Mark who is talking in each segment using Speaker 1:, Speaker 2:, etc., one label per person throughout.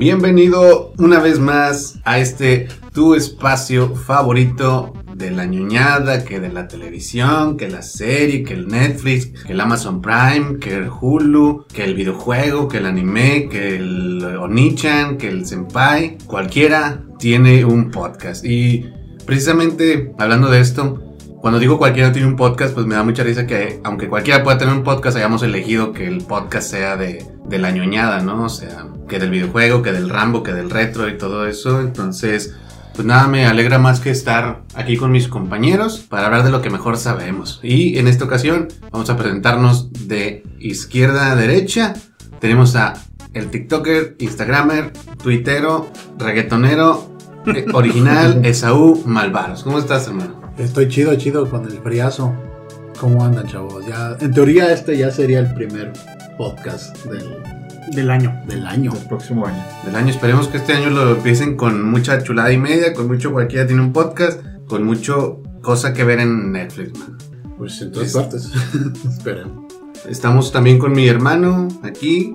Speaker 1: Bienvenido una vez más a este tu espacio favorito de la ñoñada, que de la televisión, que la serie, que el Netflix, que el Amazon Prime, que el Hulu, que el videojuego, que el anime, que el Onichan, que el Senpai. Cualquiera tiene un podcast. Y precisamente hablando de esto, cuando digo cualquiera tiene un podcast, pues me da mucha risa que aunque cualquiera pueda tener un podcast, hayamos elegido que el podcast sea de, de la ñoñada, ¿no? O sea, que del videojuego, que del Rambo, que del retro y todo eso. Entonces, pues nada, me alegra más que estar aquí con mis compañeros para hablar de lo que mejor sabemos. Y en esta ocasión vamos a presentarnos de izquierda a derecha. Tenemos a el TikToker, Instagramer, Twittero, reggaetonero, eh, original, Esaú Malvaros. ¿Cómo estás, hermano?
Speaker 2: Estoy chido, chido con el friazo. ¿Cómo andan, chavos? Ya, en teoría este ya sería el primer podcast del,
Speaker 3: Del año.
Speaker 2: del año.
Speaker 4: El próximo año.
Speaker 1: Del año, esperemos que este año lo empiecen con mucha chulada y media, con mucho cualquiera tiene un podcast, con mucho cosa que ver en Netflix, man.
Speaker 2: Pues en todas
Speaker 1: Es-
Speaker 2: partes. Esperen.
Speaker 1: Estamos también con mi hermano aquí,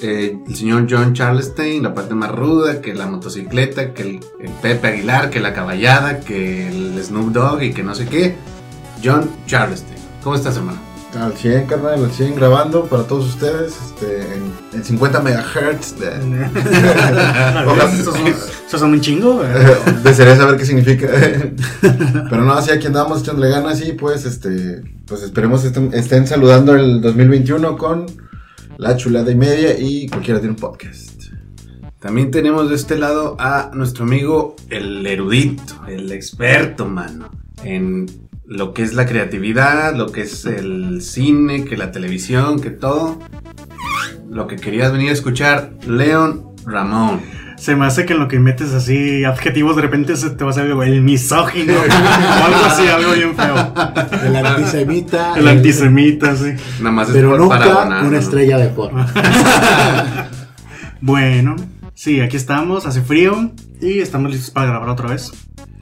Speaker 1: eh, el señor John Charlestein, la parte más ruda, que la motocicleta, que el, el Pepe Aguilar, que la caballada, que el Snoop Dogg y que no sé qué. John Charlestein. ¿Cómo estás, hermano?
Speaker 4: Al 100, carnal, al 100 grabando para todos ustedes este, en, en 50 megahertz. De.
Speaker 3: Esos son, un chingo.
Speaker 4: desearía saber qué significa. Pero no, así aquí andamos echándole ganas y pues este pues esperemos estén, estén saludando el 2021 con la chulada y media y cualquiera tiene un podcast.
Speaker 1: También tenemos de este lado a nuestro amigo el erudito, el experto, mano, en lo que es la creatividad, lo que es el cine, que la televisión, que todo. Lo que querías venir a escuchar, Leon Ramón.
Speaker 3: Se me hace que en lo que metes así adjetivos de repente se te va a salir el misógino o algo así, algo bien feo.
Speaker 2: El antisemita.
Speaker 3: El antisemita, sí.
Speaker 1: Nada más es
Speaker 2: Pero
Speaker 1: por
Speaker 2: nunca una
Speaker 1: ¿no?
Speaker 2: estrella de porno.
Speaker 3: Bueno, sí, aquí estamos, hace frío y estamos listos para grabar otra vez.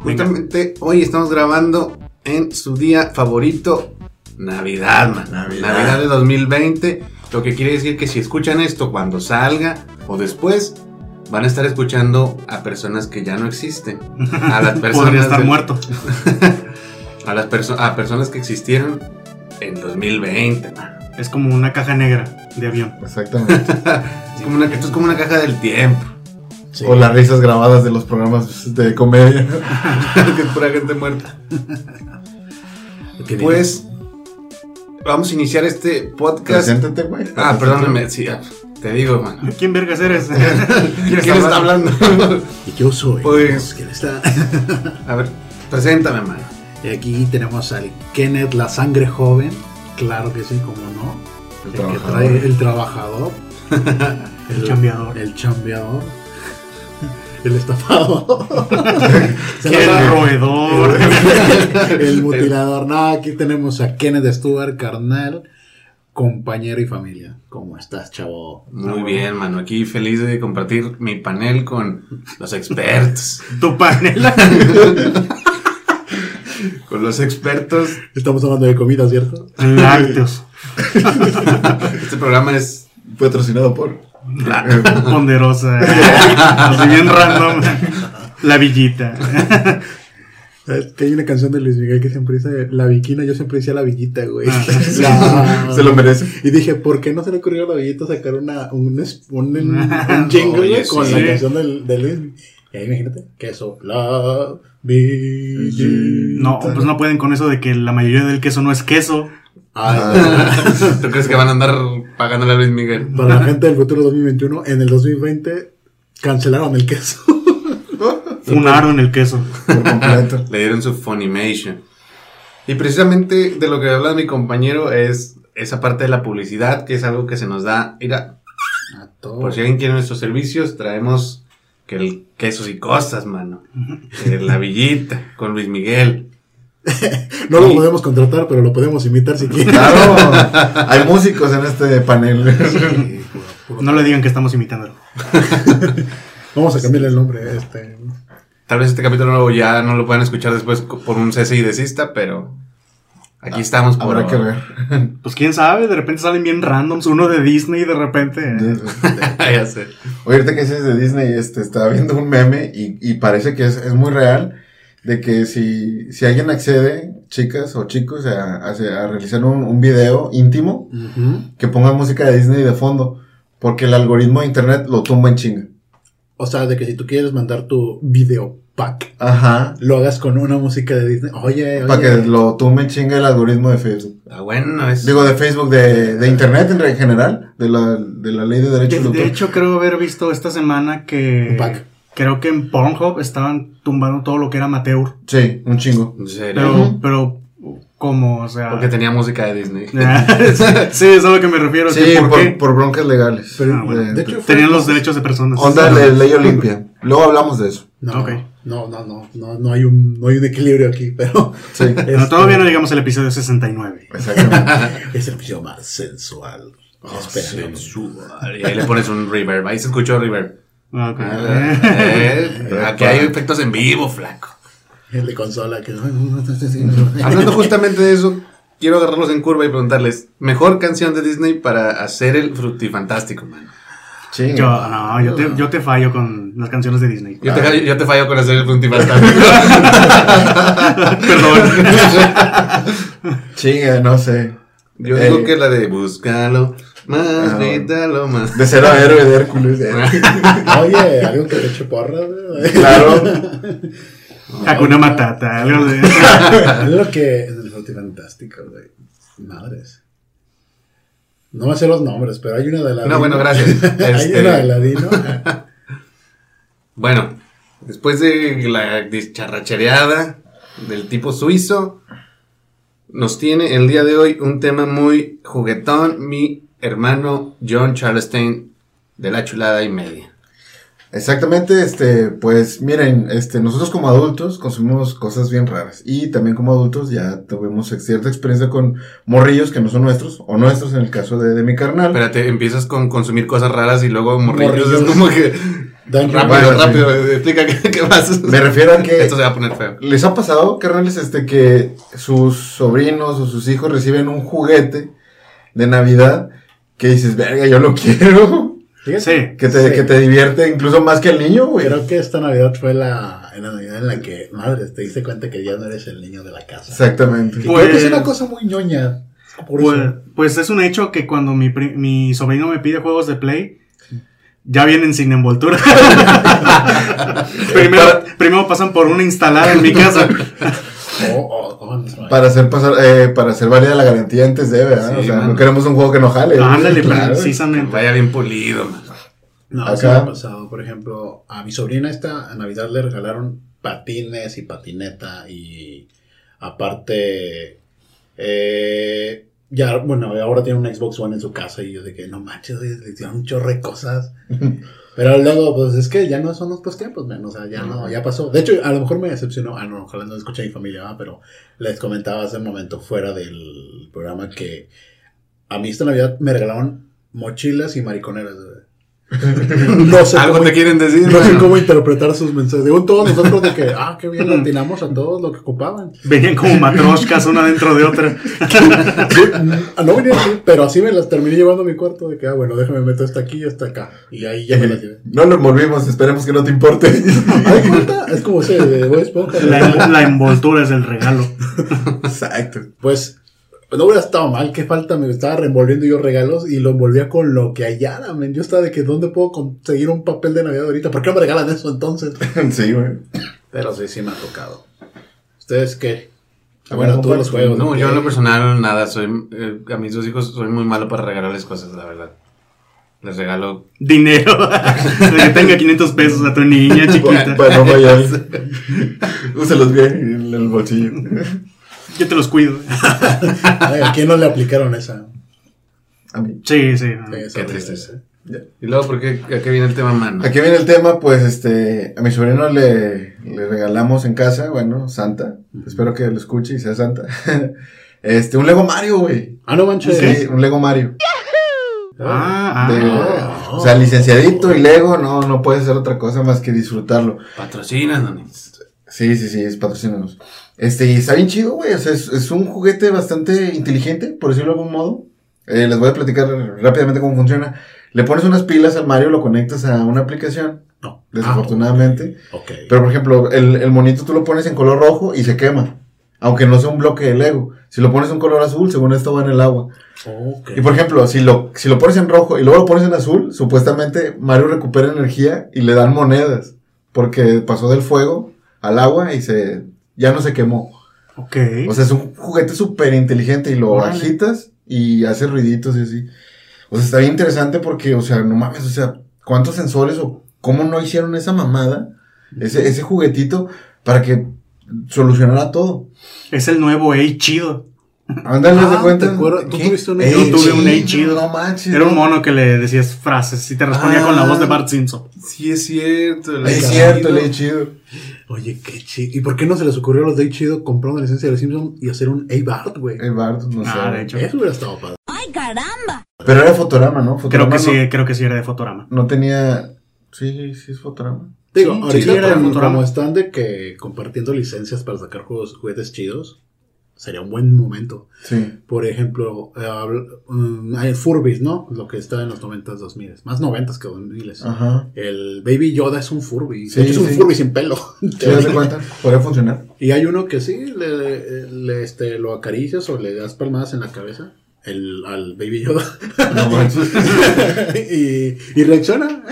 Speaker 3: Venga.
Speaker 1: Justamente hoy estamos grabando en su día favorito, Navidad, man.
Speaker 4: Navidad.
Speaker 1: Navidad de 2020. Lo que quiere decir que si escuchan esto cuando salga o después, van a estar escuchando a personas que ya no existen. A las personas,
Speaker 3: Podría estar
Speaker 1: del-
Speaker 3: muerto.
Speaker 1: a las perso- a personas que existieron en 2020. man.
Speaker 3: Es como una caja negra de avión.
Speaker 4: Exactamente.
Speaker 1: Es como una, esto es como una caja del tiempo.
Speaker 2: Sí.
Speaker 4: O las risas grabadas de los programas de comedia.
Speaker 1: que es pura gente muerta.
Speaker 2: Que
Speaker 1: Pues vamos a iniciar este podcast.
Speaker 4: Preséntate, güey.
Speaker 1: Ah, perdóname, sí, te digo, man.
Speaker 3: ¿Quién vergas eres?
Speaker 1: ¿Quién está hablando?
Speaker 2: Y yo soy.
Speaker 1: Pues-
Speaker 2: ¿Quién está?
Speaker 1: A ver, preséntame, mano.
Speaker 2: Y aquí tenemos al Kenneth, la sangre joven. Claro que sí, como no.
Speaker 4: El
Speaker 2: que
Speaker 4: trabajador.
Speaker 2: trae el trabajador.
Speaker 3: El chambeador.
Speaker 2: El chambeador. El estafador. Se
Speaker 3: El roedor.
Speaker 2: el mutilador. No, aquí tenemos a Kenneth Stewart, carnal, compañero y familia. ¿Cómo estás, chavo?
Speaker 1: Muy bien, mano. Aquí feliz de compartir mi panel con los expertos.
Speaker 3: Tu panela.
Speaker 1: Con los expertos.
Speaker 2: Estamos hablando de comida, ¿cierto?
Speaker 3: Lácteos.
Speaker 1: Este programa es.
Speaker 4: Patrocinado por.
Speaker 3: Ponderosa. Así bien random. La villita.
Speaker 2: ¿Sabes que hay una canción de Luis Miguel que siempre dice la viquina? Yo siempre decía la villita, güey.
Speaker 3: Ah,
Speaker 2: La-
Speaker 4: Se lo merece.
Speaker 2: Y dije, ¿por qué no se le ocurrió a la villita sacar una, un, un, un jingle
Speaker 1: Oye,
Speaker 2: con
Speaker 3: sí.
Speaker 2: la canción del, de Luis? Y ahí imagínate, queso, la villita.
Speaker 3: No, pues no pueden con eso de que la mayoría del queso no es queso.
Speaker 2: Ah,
Speaker 1: ¿Tú crees que van a andar pagándole a Luis Miguel?
Speaker 2: para la gente del futuro 2021, en el 2020 cancelaron el queso.
Speaker 3: Funaron el queso.
Speaker 4: Por completo.
Speaker 1: Le dieron su Funimation. Y precisamente de lo que habla mi compañero es esa parte de la publicidad, que es algo que se nos da. Mira,
Speaker 2: A todo.
Speaker 1: por si alguien quiere nuestros servicios, traemos que el quesos y cosas, mano. Que la villita con Luis Miguel.
Speaker 2: No lo podemos contratar, pero lo podemos imitar si quieren.
Speaker 4: Claro. Hay músicos en este panel.
Speaker 2: Sí,
Speaker 3: No le digan que estamos imitándolo.
Speaker 2: Vamos a cambiarle el nombre a este.
Speaker 1: Tal vez este capítulo ya no lo puedan escuchar después por un cese y desista, pero Aquí estamos por
Speaker 4: Habrá que ver.
Speaker 3: Pues quién sabe, de repente salen bien randoms, uno de Disney y de repente.
Speaker 1: ya sé.
Speaker 4: Oye, ahorita que dices de Disney, este, estaba viendo un meme y, y parece que es, es muy real de que si, si alguien accede, chicas o chicos, a, a, a realizar un, un video íntimo, que pongan música de Disney de fondo, porque el algoritmo de internet lo tumba en chinga.
Speaker 2: O sea, de que si tú quieres mandar tu video pack,
Speaker 4: Ajá.
Speaker 2: lo hagas con una música de Disney. Oye, oye.
Speaker 4: Para que lo tumbe en chinga el algoritmo de Facebook.
Speaker 1: Ah, bueno, es.
Speaker 4: Digo, de Facebook, de, de internet en general, de la, de la ley de derechos
Speaker 3: De,
Speaker 4: de autor.
Speaker 3: de hecho, creo haber visto esta semana que.
Speaker 2: Un pack.
Speaker 3: Creo que en Pornhub estaban tumbando todo lo que era amateur.
Speaker 4: Sí, un chingo.
Speaker 1: en serio.
Speaker 3: Pero, pero, ¿cómo? O sea.
Speaker 1: Porque tenía música de Disney.
Speaker 3: sí, sí, es a lo que me refiero.
Speaker 4: Sí,
Speaker 3: ¿por,
Speaker 4: por,
Speaker 3: qué?
Speaker 4: por broncas legales.
Speaker 2: Pero,
Speaker 3: Ah, bueno.
Speaker 2: de hecho, fue-
Speaker 3: Tenían los derechos de personas.
Speaker 4: Onda de ley Olimpia. Luego hablamos de eso.
Speaker 2: No,
Speaker 3: Ok.
Speaker 2: no, no, no, no, no hay un, no hay un equilibrio aquí, pero
Speaker 4: Sí,
Speaker 2: este,
Speaker 3: todavía no llegamos al episodio 69.
Speaker 4: exactamente.
Speaker 2: es el episodio más sensual. Espera,
Speaker 1: Sensual. Y ahí le pones un reverb. Ahí se escuchó reverb.
Speaker 3: Ok.
Speaker 1: Ah, eh, aquí hay efectos en vivo, flaco.
Speaker 2: el de consola que
Speaker 1: Hablando justamente de eso, quiero agarrarlos en curva y preguntarles: ¿Mejor canción de Disney para hacer el frutifantástico, man?
Speaker 4: Sí.
Speaker 3: Yo, no, yo te, yo te fallo con las canciones de Disney.
Speaker 1: Yo te, yo te fallo con hacer el frutifantástico.
Speaker 3: Perdón.
Speaker 4: Chinga, no sé.
Speaker 1: Yo
Speaker 4: Eh,
Speaker 1: digo que la de búscalo, más,
Speaker 4: Ah,
Speaker 1: grítalo más.
Speaker 4: De cero a héroe de Hércules.
Speaker 2: Oye, algo que le eche porra, güey.
Speaker 4: Claro.
Speaker 3: Hakuna Matata, algo de.
Speaker 2: Es lo que es el Fantástico, güey. Madres. No me sé los nombres, pero hay una de la
Speaker 1: No, bueno, gracias.
Speaker 2: hay
Speaker 1: Este-
Speaker 2: una de Ladino.
Speaker 1: Bueno, después de la dicharrachereada del tipo suizo, nos tiene el día de hoy un tema muy juguetón, mi hermano John Charleston de la chulada y media.
Speaker 4: Exactamente, este, pues miren, este, nosotros como adultos consumimos cosas bien raras y también como adultos ya tuvimos cierta experiencia con morrillos que no son nuestros o nuestros en el caso de, de mi carnal.
Speaker 1: Espérate, empiezas con consumir cosas raras y luego morrillos.
Speaker 2: Morrillos.
Speaker 1: Es como que. Rápido, rápido, explica qué, qué más.
Speaker 4: Me refiero a que
Speaker 1: Esto se va a poner feo.
Speaker 4: les ha pasado, carnales, este, que sus sobrinos o sus hijos reciben un juguete de Navidad que dices, verga, yo lo quiero.
Speaker 3: Sí.
Speaker 4: Que te,
Speaker 2: Sí.
Speaker 4: que te divierte incluso más que el niño, güey.
Speaker 2: Creo que esta Navidad fue la, la Navidad en la que, madre, te diste cuenta que ya no eres el niño de la casa.
Speaker 4: Exactamente.
Speaker 2: Y creo que es
Speaker 3: Pues-
Speaker 2: una cosa muy ñoña. Por
Speaker 3: Pues,
Speaker 2: eso.
Speaker 3: pues es un hecho que cuando mi, mi sobrino me pide juegos de Play, ya vienen sin envoltura. primero, primero pasan por una instalada en mi casa.
Speaker 2: Oh, oh, oh, no,
Speaker 4: Para hacer pasar, eh, para hacer válida la garantía antes de, ¿verdad?
Speaker 1: Sí,
Speaker 4: o sea, no queremos un juego que no jale. güey.
Speaker 3: Ándale,
Speaker 4: Claro.
Speaker 3: precisamente.
Speaker 1: Vaya bien pulido, man.
Speaker 2: No,
Speaker 4: Acá.
Speaker 2: me ha pasado. Por ejemplo, a mi sobrina esta a Navidad le regalaron patines y patineta y aparte, eh, ya, bueno, ahora tiene un Xbox One en su casa y yo de que no manches, le hicieron un chorro de cosas. Pero luego, pues es que ya no son nuestros tiempos, man, o sea, ya no, ya pasó. De hecho, a lo mejor me decepcionó, ah, no, ojalá no escuche a mi familia, ¿verdad? pero les comentaba hace un momento fuera del programa que a mí esta Navidad me regalaron mochilas y mariconeras. No sé
Speaker 1: Algo
Speaker 2: cómo,
Speaker 1: te quieren decir.
Speaker 2: no sé cómo interpretar sus mensajes. Según todos nosotros de que, ah, qué bien, le atinamos a todos lo que ocupaban.
Speaker 3: Venían como matroshkas una dentro de otra.
Speaker 2: Sí, mm, no venía así, pero así me las terminé llevando a mi cuarto de que, ah, bueno, déjame meter esta aquí y esta acá. Y ahí ya me las llevé.
Speaker 4: No lo envolvimos, esperemos que no te importe.
Speaker 2: Ay, cuenta, es como ese de Bob Esponja.
Speaker 3: La, la envoltura es el regalo.
Speaker 4: Exacto.
Speaker 2: Pues no hubiera estado mal, qué falta, me estaba reenvolviendo yo regalos y lo envolvía con lo que hallara, men. Yo estaba de que, ¿dónde puedo conseguir un papel de Navidad ahorita? ¿Por qué no me regalan eso entonces?
Speaker 4: Sí, güey.
Speaker 2: Pero sí, sí me ha tocado. ¿Ustedes qué?
Speaker 4: A
Speaker 2: bueno, todos los juegos.
Speaker 1: No, yo en lo personal nada, soy eh, a mis dos hijos soy muy malo para regalarles cosas, la verdad. Les regalo
Speaker 3: Dinero. De que tenga 500 pesos a tu niña chiquita.
Speaker 4: Para no fallar. Úselos bien en el bolsillo.
Speaker 3: Yo te los cuido.
Speaker 2: ¿A quién no le aplicaron esa?
Speaker 4: A mí.
Speaker 3: Sí, sí.
Speaker 1: Qué tristeza. Y luego, ¿por qué? ¿A qué viene el tema, mano?
Speaker 4: Aquí viene el tema, pues, este, a mi sobrino le, le regalamos en casa, bueno, Santa. Espero que lo escuche y sea Santa. Este, un Lego Mario, güey.
Speaker 2: Ah, no manches.
Speaker 4: Sí, un Lego Mario.
Speaker 3: Ah, ah.
Speaker 4: De-
Speaker 2: ah.
Speaker 4: o sea, licenciadito y Lego, no, no puede ser otra cosa más que disfrutarlo.
Speaker 1: Patrocinan, Donis.
Speaker 4: Sí, sí, sí, es patrocinados. Este, y está bien chido, güey. O sea, es, es un juguete bastante inteligente, por decirlo de algún modo. Eh, les voy a platicar rápidamente cómo funciona. Le pones unas pilas al Mario, lo conectas a una aplicación,
Speaker 2: No.
Speaker 4: desafortunadamente.
Speaker 2: Ah, ok.
Speaker 4: Pero, por ejemplo, el, el monito tú lo pones en color rojo y se quema. Aunque no sea un bloque de Lego. Si lo pones en color azul, según esto va en el agua.
Speaker 2: Ok.
Speaker 4: Y por ejemplo, si lo, si lo pones en rojo y luego lo pones en azul, supuestamente Mario recupera energía y le dan monedas. Porque pasó del fuego al agua y se, ya no se quemó.
Speaker 3: Ok.
Speaker 4: O sea, es un juguete súper inteligente y lo
Speaker 3: Órale.
Speaker 4: agitas y hace ruiditos y así. O sea, está bien interesante porque, o sea, no mames, o sea, ¿cuántos sensores o cómo no hicieron esa mamada? Ese, ese juguetito para que solucionara todo.
Speaker 3: es el nuevo Ey chido.
Speaker 4: Ándale, de
Speaker 2: Ah,
Speaker 4: cuenta.
Speaker 2: ¿te acuerdas? ¿Tú tuviste un
Speaker 3: Yo tuve un
Speaker 4: sí,
Speaker 3: Ey chido.
Speaker 4: No manches.
Speaker 3: Era un
Speaker 4: no.
Speaker 3: mono que le decías frases y te respondía
Speaker 1: Ah.
Speaker 3: con la voz de Bart Simpson.
Speaker 1: Sí, es cierto. el
Speaker 4: Es
Speaker 1: chido.
Speaker 4: cierto, le he chido.
Speaker 2: Oye, qué chido. ¿Y por qué no se les ocurrió a los de Chido comprar una licencia de los Simpsons y hacer un A-Bart, güey?
Speaker 4: El Bart, no sé.
Speaker 3: Ah, de hecho.
Speaker 2: Eso hubiera estado padre.
Speaker 5: ¡Ay, caramba!
Speaker 4: Pero era Fotorama, ¿no?
Speaker 3: Creo
Speaker 4: Fotorama
Speaker 3: que
Speaker 4: no,
Speaker 3: sí, creo que sí era de Fotorama.
Speaker 4: No tenía. Sí, sí, es Fotorama.
Speaker 2: Digo,
Speaker 3: Sí,
Speaker 2: ahorita
Speaker 3: sí, era de
Speaker 2: como,
Speaker 3: Futurama.
Speaker 2: como están de que compartiendo licencias para sacar juegos, juguetes chidos, sería un buen momento.
Speaker 4: Sí.
Speaker 2: Por ejemplo, eh, habl- mm, hay Furbies, ¿no? Lo que está en los 90s, 2000 Más 90s que 2000
Speaker 4: Ajá.
Speaker 2: El Baby Yoda es un Furby.
Speaker 4: Sí,
Speaker 2: es un. Furby sin pelo.
Speaker 4: ¿Te das cuenta? Podría funcionar.
Speaker 2: Y hay uno que sí, le, le- este, lo acaricias o le das palmadas en la cabeza el, al Baby Yoda.
Speaker 4: No manches.
Speaker 2: y, y reacciona.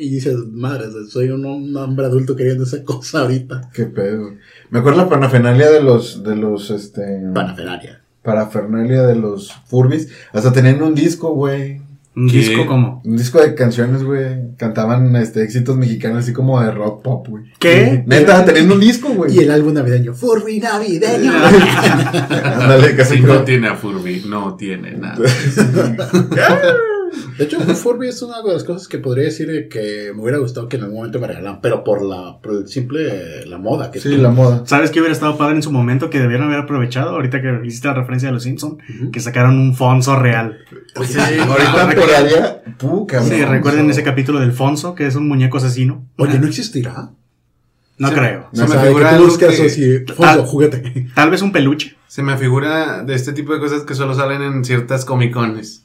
Speaker 2: Y dices, madre, soy un, un hombre adulto queriendo esa cosa ahorita.
Speaker 4: Qué pedo. Me acuerdo la parafernalia de los, de los, este.
Speaker 2: Panafernalia.
Speaker 4: Parafernalia de los Furbis. Hasta tenían un disco, güey.
Speaker 3: Un
Speaker 1: ¿Qué?
Speaker 3: disco como.
Speaker 4: Un disco de canciones, güey. Cantaban, este, éxitos mexicanos así como de rock pop, güey.
Speaker 3: ¿Qué?
Speaker 4: Neta, tenían un disco, güey.
Speaker 2: Y el álbum navideño, Furby navideño.
Speaker 4: Ándale, casi
Speaker 1: No
Speaker 4: creo.
Speaker 1: tiene a Furby, no tiene nada.
Speaker 2: De hecho, un Furby es una de las cosas que podría decir que me hubiera gustado que en algún momento me regalaran, pero por la por el simple la moda que
Speaker 4: Sí, la moda.
Speaker 3: ¿Sabes qué hubiera estado padre en su momento que debieron haber aprovechado? Ahorita que hiciste la referencia de los Simpsons,
Speaker 2: Ujú.
Speaker 3: que sacaron un Fonso real.
Speaker 4: Sí, ahorita pegaría. Cabrón.
Speaker 3: Sí, recuerden ese capítulo del Fonso, que es un muñeco asesino.
Speaker 2: Oye, ¿no existirá?
Speaker 3: No creo.
Speaker 1: Se me figura
Speaker 2: que tú
Speaker 1: algo
Speaker 2: buscas
Speaker 1: que-
Speaker 2: así, Fonso, juguete.
Speaker 3: Tal vez un peluche.
Speaker 1: Se me figura de este tipo de cosas que solo salen en ciertas Comic Cones.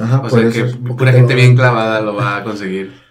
Speaker 4: Ajá,
Speaker 1: O
Speaker 4: por
Speaker 1: sea
Speaker 4: eso.
Speaker 1: que pura gente bien clavada lo va a conseguir.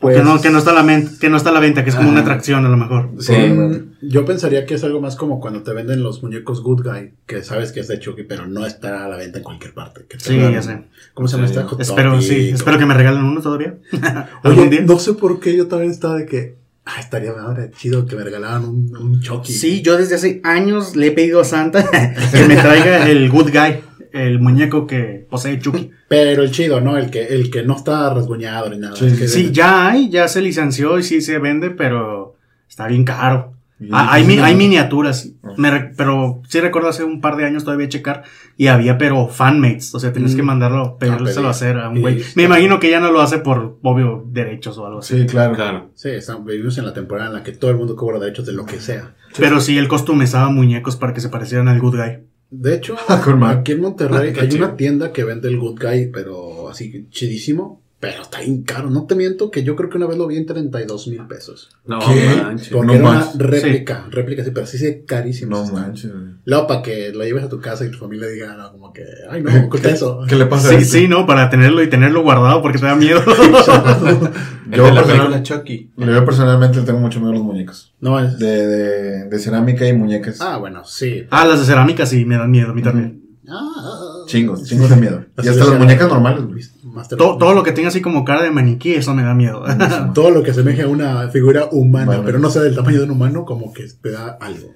Speaker 2: Pues,
Speaker 3: que, no, que, no está a la men- que no está a la venta, que es como
Speaker 1: Ajá.
Speaker 3: una atracción a lo mejor.
Speaker 1: Sí.
Speaker 2: mm, yo pensaría que es algo más como cuando te venden los muñecos Good Guy, que sabes que es de Chucky, pero no está a la venta en cualquier parte. Que
Speaker 3: Sí,
Speaker 2: dan-
Speaker 3: ya sé.
Speaker 2: ¿Cómo se llama
Speaker 1: Sí.
Speaker 2: esta?
Speaker 3: Espero,
Speaker 2: Topic,
Speaker 3: sí,
Speaker 2: o-
Speaker 3: espero que me regalen uno todavía.
Speaker 2: Oye,
Speaker 3: día.
Speaker 2: no sé por qué yo también estaba de que. Ah, estaría madre, chido que me regalaran un, un Chucky.
Speaker 3: Sí, yo desde hace años le he pedido a Santa que me traiga el Good Guy, el muñeco que posee Chucky.
Speaker 2: Pero el chido, ¿no? El que, el que no está rasguñado ni nada.
Speaker 4: Sí,
Speaker 2: el que-
Speaker 3: Sí, ya hay, ya se licenció y sí se vende, pero está bien caro. Ah, hay, mi- hay miniaturas, me re- pero sí recuerdo hace un par de años todavía checar y había pero fanmates, o sea, tienes
Speaker 2: Mm.
Speaker 3: que mandarlo, pedírselo a hacer a un güey. Me imagino que ya no lo hace por obvio derechos o algo así.
Speaker 4: Sí, claro.
Speaker 1: Claro.
Speaker 2: Sí, está- vivimos en la temporada en la que todo el mundo cobra derechos de lo que sea.
Speaker 3: Pero sí, él customizaba muñecos para que se parecieran al Good Guy.
Speaker 2: De hecho, aquí en Monterrey hay una tienda que vende el Good Guy, pero así chidísimo. Pero está bien caro. No te miento que yo creo que una vez lo vi en 32 mil pesos.
Speaker 1: No
Speaker 4: ¿Qué?
Speaker 1: manches.
Speaker 2: Porque
Speaker 4: No
Speaker 2: era
Speaker 4: manches.
Speaker 2: una réplica, réplica, sí, pero sí es carísimo.
Speaker 4: No
Speaker 2: está.
Speaker 4: manches.
Speaker 2: Luego para que lo lleves a tu casa y tu familia diga, no, como que, ay, no, oculta eso.
Speaker 4: ¿Qué le pasa a
Speaker 3: Sí,
Speaker 4: este?
Speaker 3: sí, ¿no? Para tenerlo y tenerlo guardado porque te da miedo.
Speaker 4: Yo
Speaker 1: de la
Speaker 4: personal-
Speaker 1: Chucky.
Speaker 4: Yo personalmente le tengo mucho miedo a los muñecos.
Speaker 2: No, es...
Speaker 4: De, de, de cerámica y muñecas.
Speaker 2: Ah, bueno, sí.
Speaker 3: ah, las de cerámica sí, me dan miedo, a mí también.
Speaker 2: Ah,
Speaker 4: Chingos, chingos de miedo. Y hasta las
Speaker 2: la-
Speaker 4: muñecas normales, güey.
Speaker 2: Master-
Speaker 3: To- todo lo que tenga así como cara de maniquí, eso me da miedo.
Speaker 2: todo lo que asemeje a una figura humana,
Speaker 4: Bueno.
Speaker 2: pero no sea del tamaño de un humano, como que te da algo.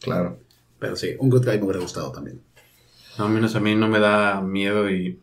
Speaker 4: Claro.
Speaker 2: Pero sí, un Good Guy me hubiera gustado también.
Speaker 1: No, menos a mí no me da miedo y.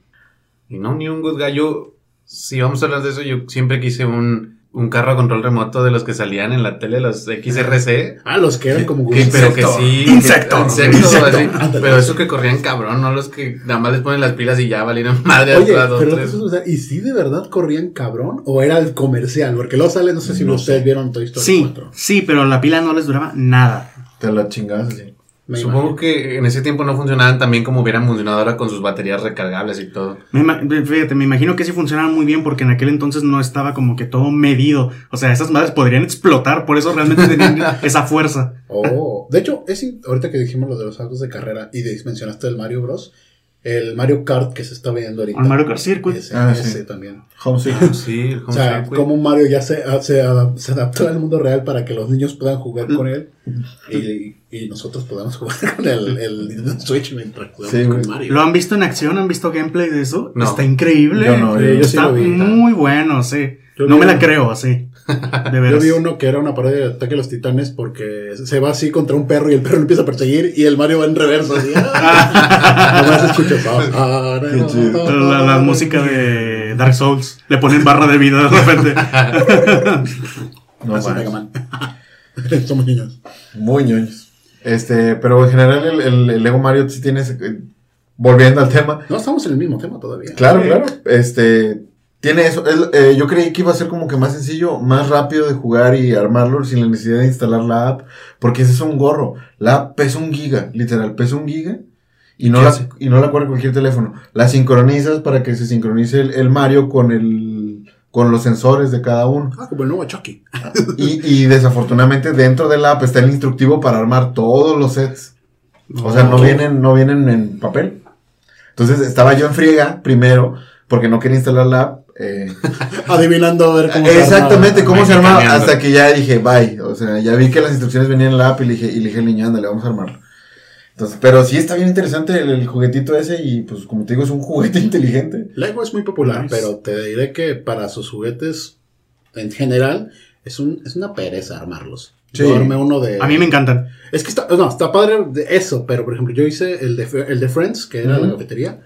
Speaker 1: Y no, ni un good guy. Yo, si vamos a hablar de eso, yo siempre quise un, un carro a control remoto de los que salían en la tele, los XRC.
Speaker 2: Ah, los que eran como
Speaker 1: Que, pero que sí.
Speaker 3: Insecto.
Speaker 1: que- Insecto,
Speaker 2: Insecto.
Speaker 1: así.
Speaker 2: Ándale.
Speaker 1: Pero eso que corrían cabrón, no los que nada más les ponen las pilas y ya valieron madre a
Speaker 2: Oye,
Speaker 1: todas dos,
Speaker 2: pero
Speaker 1: tres.
Speaker 2: entonces, o sea, ¿y si de verdad corrían cabrón? ¿O era el comercial? Porque luego sale, no sé si
Speaker 4: No
Speaker 2: ustedes
Speaker 4: sé.
Speaker 2: vieron Toy Story
Speaker 3: Sí,
Speaker 2: 4.
Speaker 3: sí, pero la pila no les duraba nada.
Speaker 4: Te la chingas así.
Speaker 2: Me
Speaker 1: Supongo
Speaker 2: imagino.
Speaker 1: que en ese tiempo no funcionaban tan bien como hubieran funcionado ahora con sus baterías recargables y todo.
Speaker 3: Me fíjate, me imagino que sí funcionaban muy bien porque en aquel entonces no estaba como que todo medido. O sea, esas madres podrían explotar, por eso realmente tenían esa fuerza.
Speaker 2: Oh, de hecho, es, ahorita que dijimos lo de los autos de carrera y de- mencionaste el Mario Bros. El Mario Kart que se está viendo ahorita.
Speaker 3: El Mario Kart Circuit.
Speaker 2: Ese,
Speaker 4: Ah,
Speaker 2: ese
Speaker 4: sí.
Speaker 2: también.
Speaker 4: Home.
Speaker 1: Ah, sí, el
Speaker 2: O
Speaker 1: home
Speaker 2: sea,
Speaker 1: circuit.
Speaker 2: como Mario ya se, se, adap- se adaptó al mundo real para que los niños puedan jugar con él y, y nosotros podamos jugar con el, el Nintendo Switch mientras jugamos
Speaker 4: Sí,
Speaker 2: con Mario.
Speaker 3: ¿Lo han visto en acción? ¿Han visto gameplay de eso?
Speaker 1: No.
Speaker 3: Está increíble.
Speaker 4: Yo no, yo-
Speaker 2: yo sí
Speaker 3: Está
Speaker 2: lo vi.
Speaker 3: muy bueno, sí.
Speaker 2: Yo
Speaker 3: no me la creo, así. De
Speaker 2: Yo vi uno que era una parodia de Ataque a los Titanes porque se va así contra un perro y el perro lo empieza a perseguir y el Mario va en reverso. Así, ¡ah! Escuchas, ah,
Speaker 4: Qué chido.
Speaker 3: La, la música de Dark Souls. Le ponen barra de vida de repente.
Speaker 4: No
Speaker 2: Así,
Speaker 4: manches.
Speaker 2: Mega Man. Somos niños.
Speaker 4: Muy ñoños. Este, pero en general el, el- el Lego Mario sí tiene ese- eh, volviendo al tema.
Speaker 2: No, estamos en el mismo tema todavía.
Speaker 4: Claro, claro. Este, tiene eso. es- eh, yo creí que iba a ser como que más sencillo, más rápido de jugar y armarlo sin la necesidad de instalar la app, porque ese es un gorro. La app pesa un giga, literal, pesa un giga. Y no,
Speaker 1: ¿Qué
Speaker 4: la,
Speaker 1: hace?
Speaker 4: y no la corre cualquier teléfono. La sincronizas para que se sincronice el, el Mario con el con los sensores de cada uno.
Speaker 2: Ah, como el nuevo Chucky.
Speaker 4: Y, y desafortunadamente dentro de la app está el instructivo para armar todos los sets. O sea, no vienen, no vienen en papel. Entonces estaba yo en friega primero, porque no quería instalar la app. Eh,
Speaker 2: Adivinando a ver cómo se
Speaker 4: exactamente
Speaker 2: armaba.
Speaker 4: cómo se armaba, hasta que ya dije, bye. O sea, ya vi que las instrucciones venían en la app y le dije, y le dije al niño, ándale, vamos a armarlo. Entonces, pero sí está bien interesante el, el juguetito ese y pues como te digo, es un juguete inteligente.
Speaker 2: Lego es muy popular,
Speaker 3: Nice.
Speaker 2: pero te diré que para sus juguetes, en general, es, un, es una pereza armarlos.
Speaker 4: Sí.
Speaker 2: Yo armé uno de...
Speaker 3: A mí me encantan.
Speaker 2: Es que está, no, está padre de eso, pero por ejemplo, yo hice el de, el de Friends, que era la
Speaker 4: Ujú.
Speaker 2: cafetería.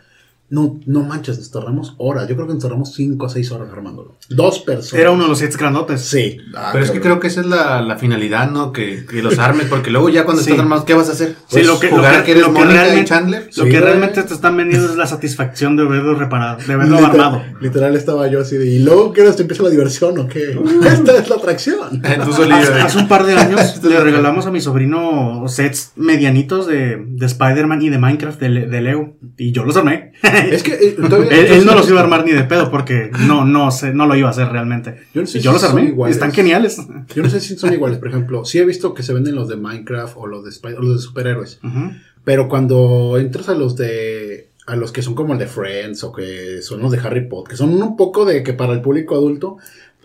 Speaker 2: No, no manches, nos tardamos horas. Yo creo que nos tardamos 5 o 6 horas armándolo. Dos personas.
Speaker 3: Era uno de los sets grandotes.
Speaker 2: Sí.
Speaker 4: Ah,
Speaker 1: Pero es que creo que esa es la, la finalidad, ¿no? Que, que los armes, porque luego ya cuando
Speaker 3: Sí.
Speaker 1: estás armado, ¿qué vas a hacer?
Speaker 3: Sí,
Speaker 1: Pues,
Speaker 3: lo que- lo
Speaker 1: jugar
Speaker 3: que-
Speaker 1: que eres
Speaker 3: lo que
Speaker 1: y
Speaker 3: realmente-
Speaker 1: Chandler.
Speaker 3: Lo
Speaker 2: Sí,
Speaker 3: que realmente te están vendiendo es la satisfacción de verlo reparado, de verlo
Speaker 2: Literal-
Speaker 3: armado.
Speaker 2: Literal estaba yo así de, ¿y luego qué hora te empieza la diversión o qué? Esta es la atracción.
Speaker 3: Hace, hace un par de años le regalamos a mi sobrino sets medianitos de, de Spider-Man y de Minecraft de, de Lego. Y yo los armé.
Speaker 2: Es que eh, todavía-
Speaker 3: él, él no los iba a armar ni de pedo porque no, no, sé, no lo iba a hacer realmente.
Speaker 2: Yo no sé
Speaker 3: y yo
Speaker 2: si
Speaker 3: los armé.
Speaker 2: iguales.
Speaker 3: Están geniales.
Speaker 2: Yo no sé si son iguales, por ejemplo, sí he visto que se venden los de Minecraft o los de Spider o los de superhéroes, pero cuando entras a los de a los que son como el de Friends o que son los de Harry Potter, que son un poco de que para el público adulto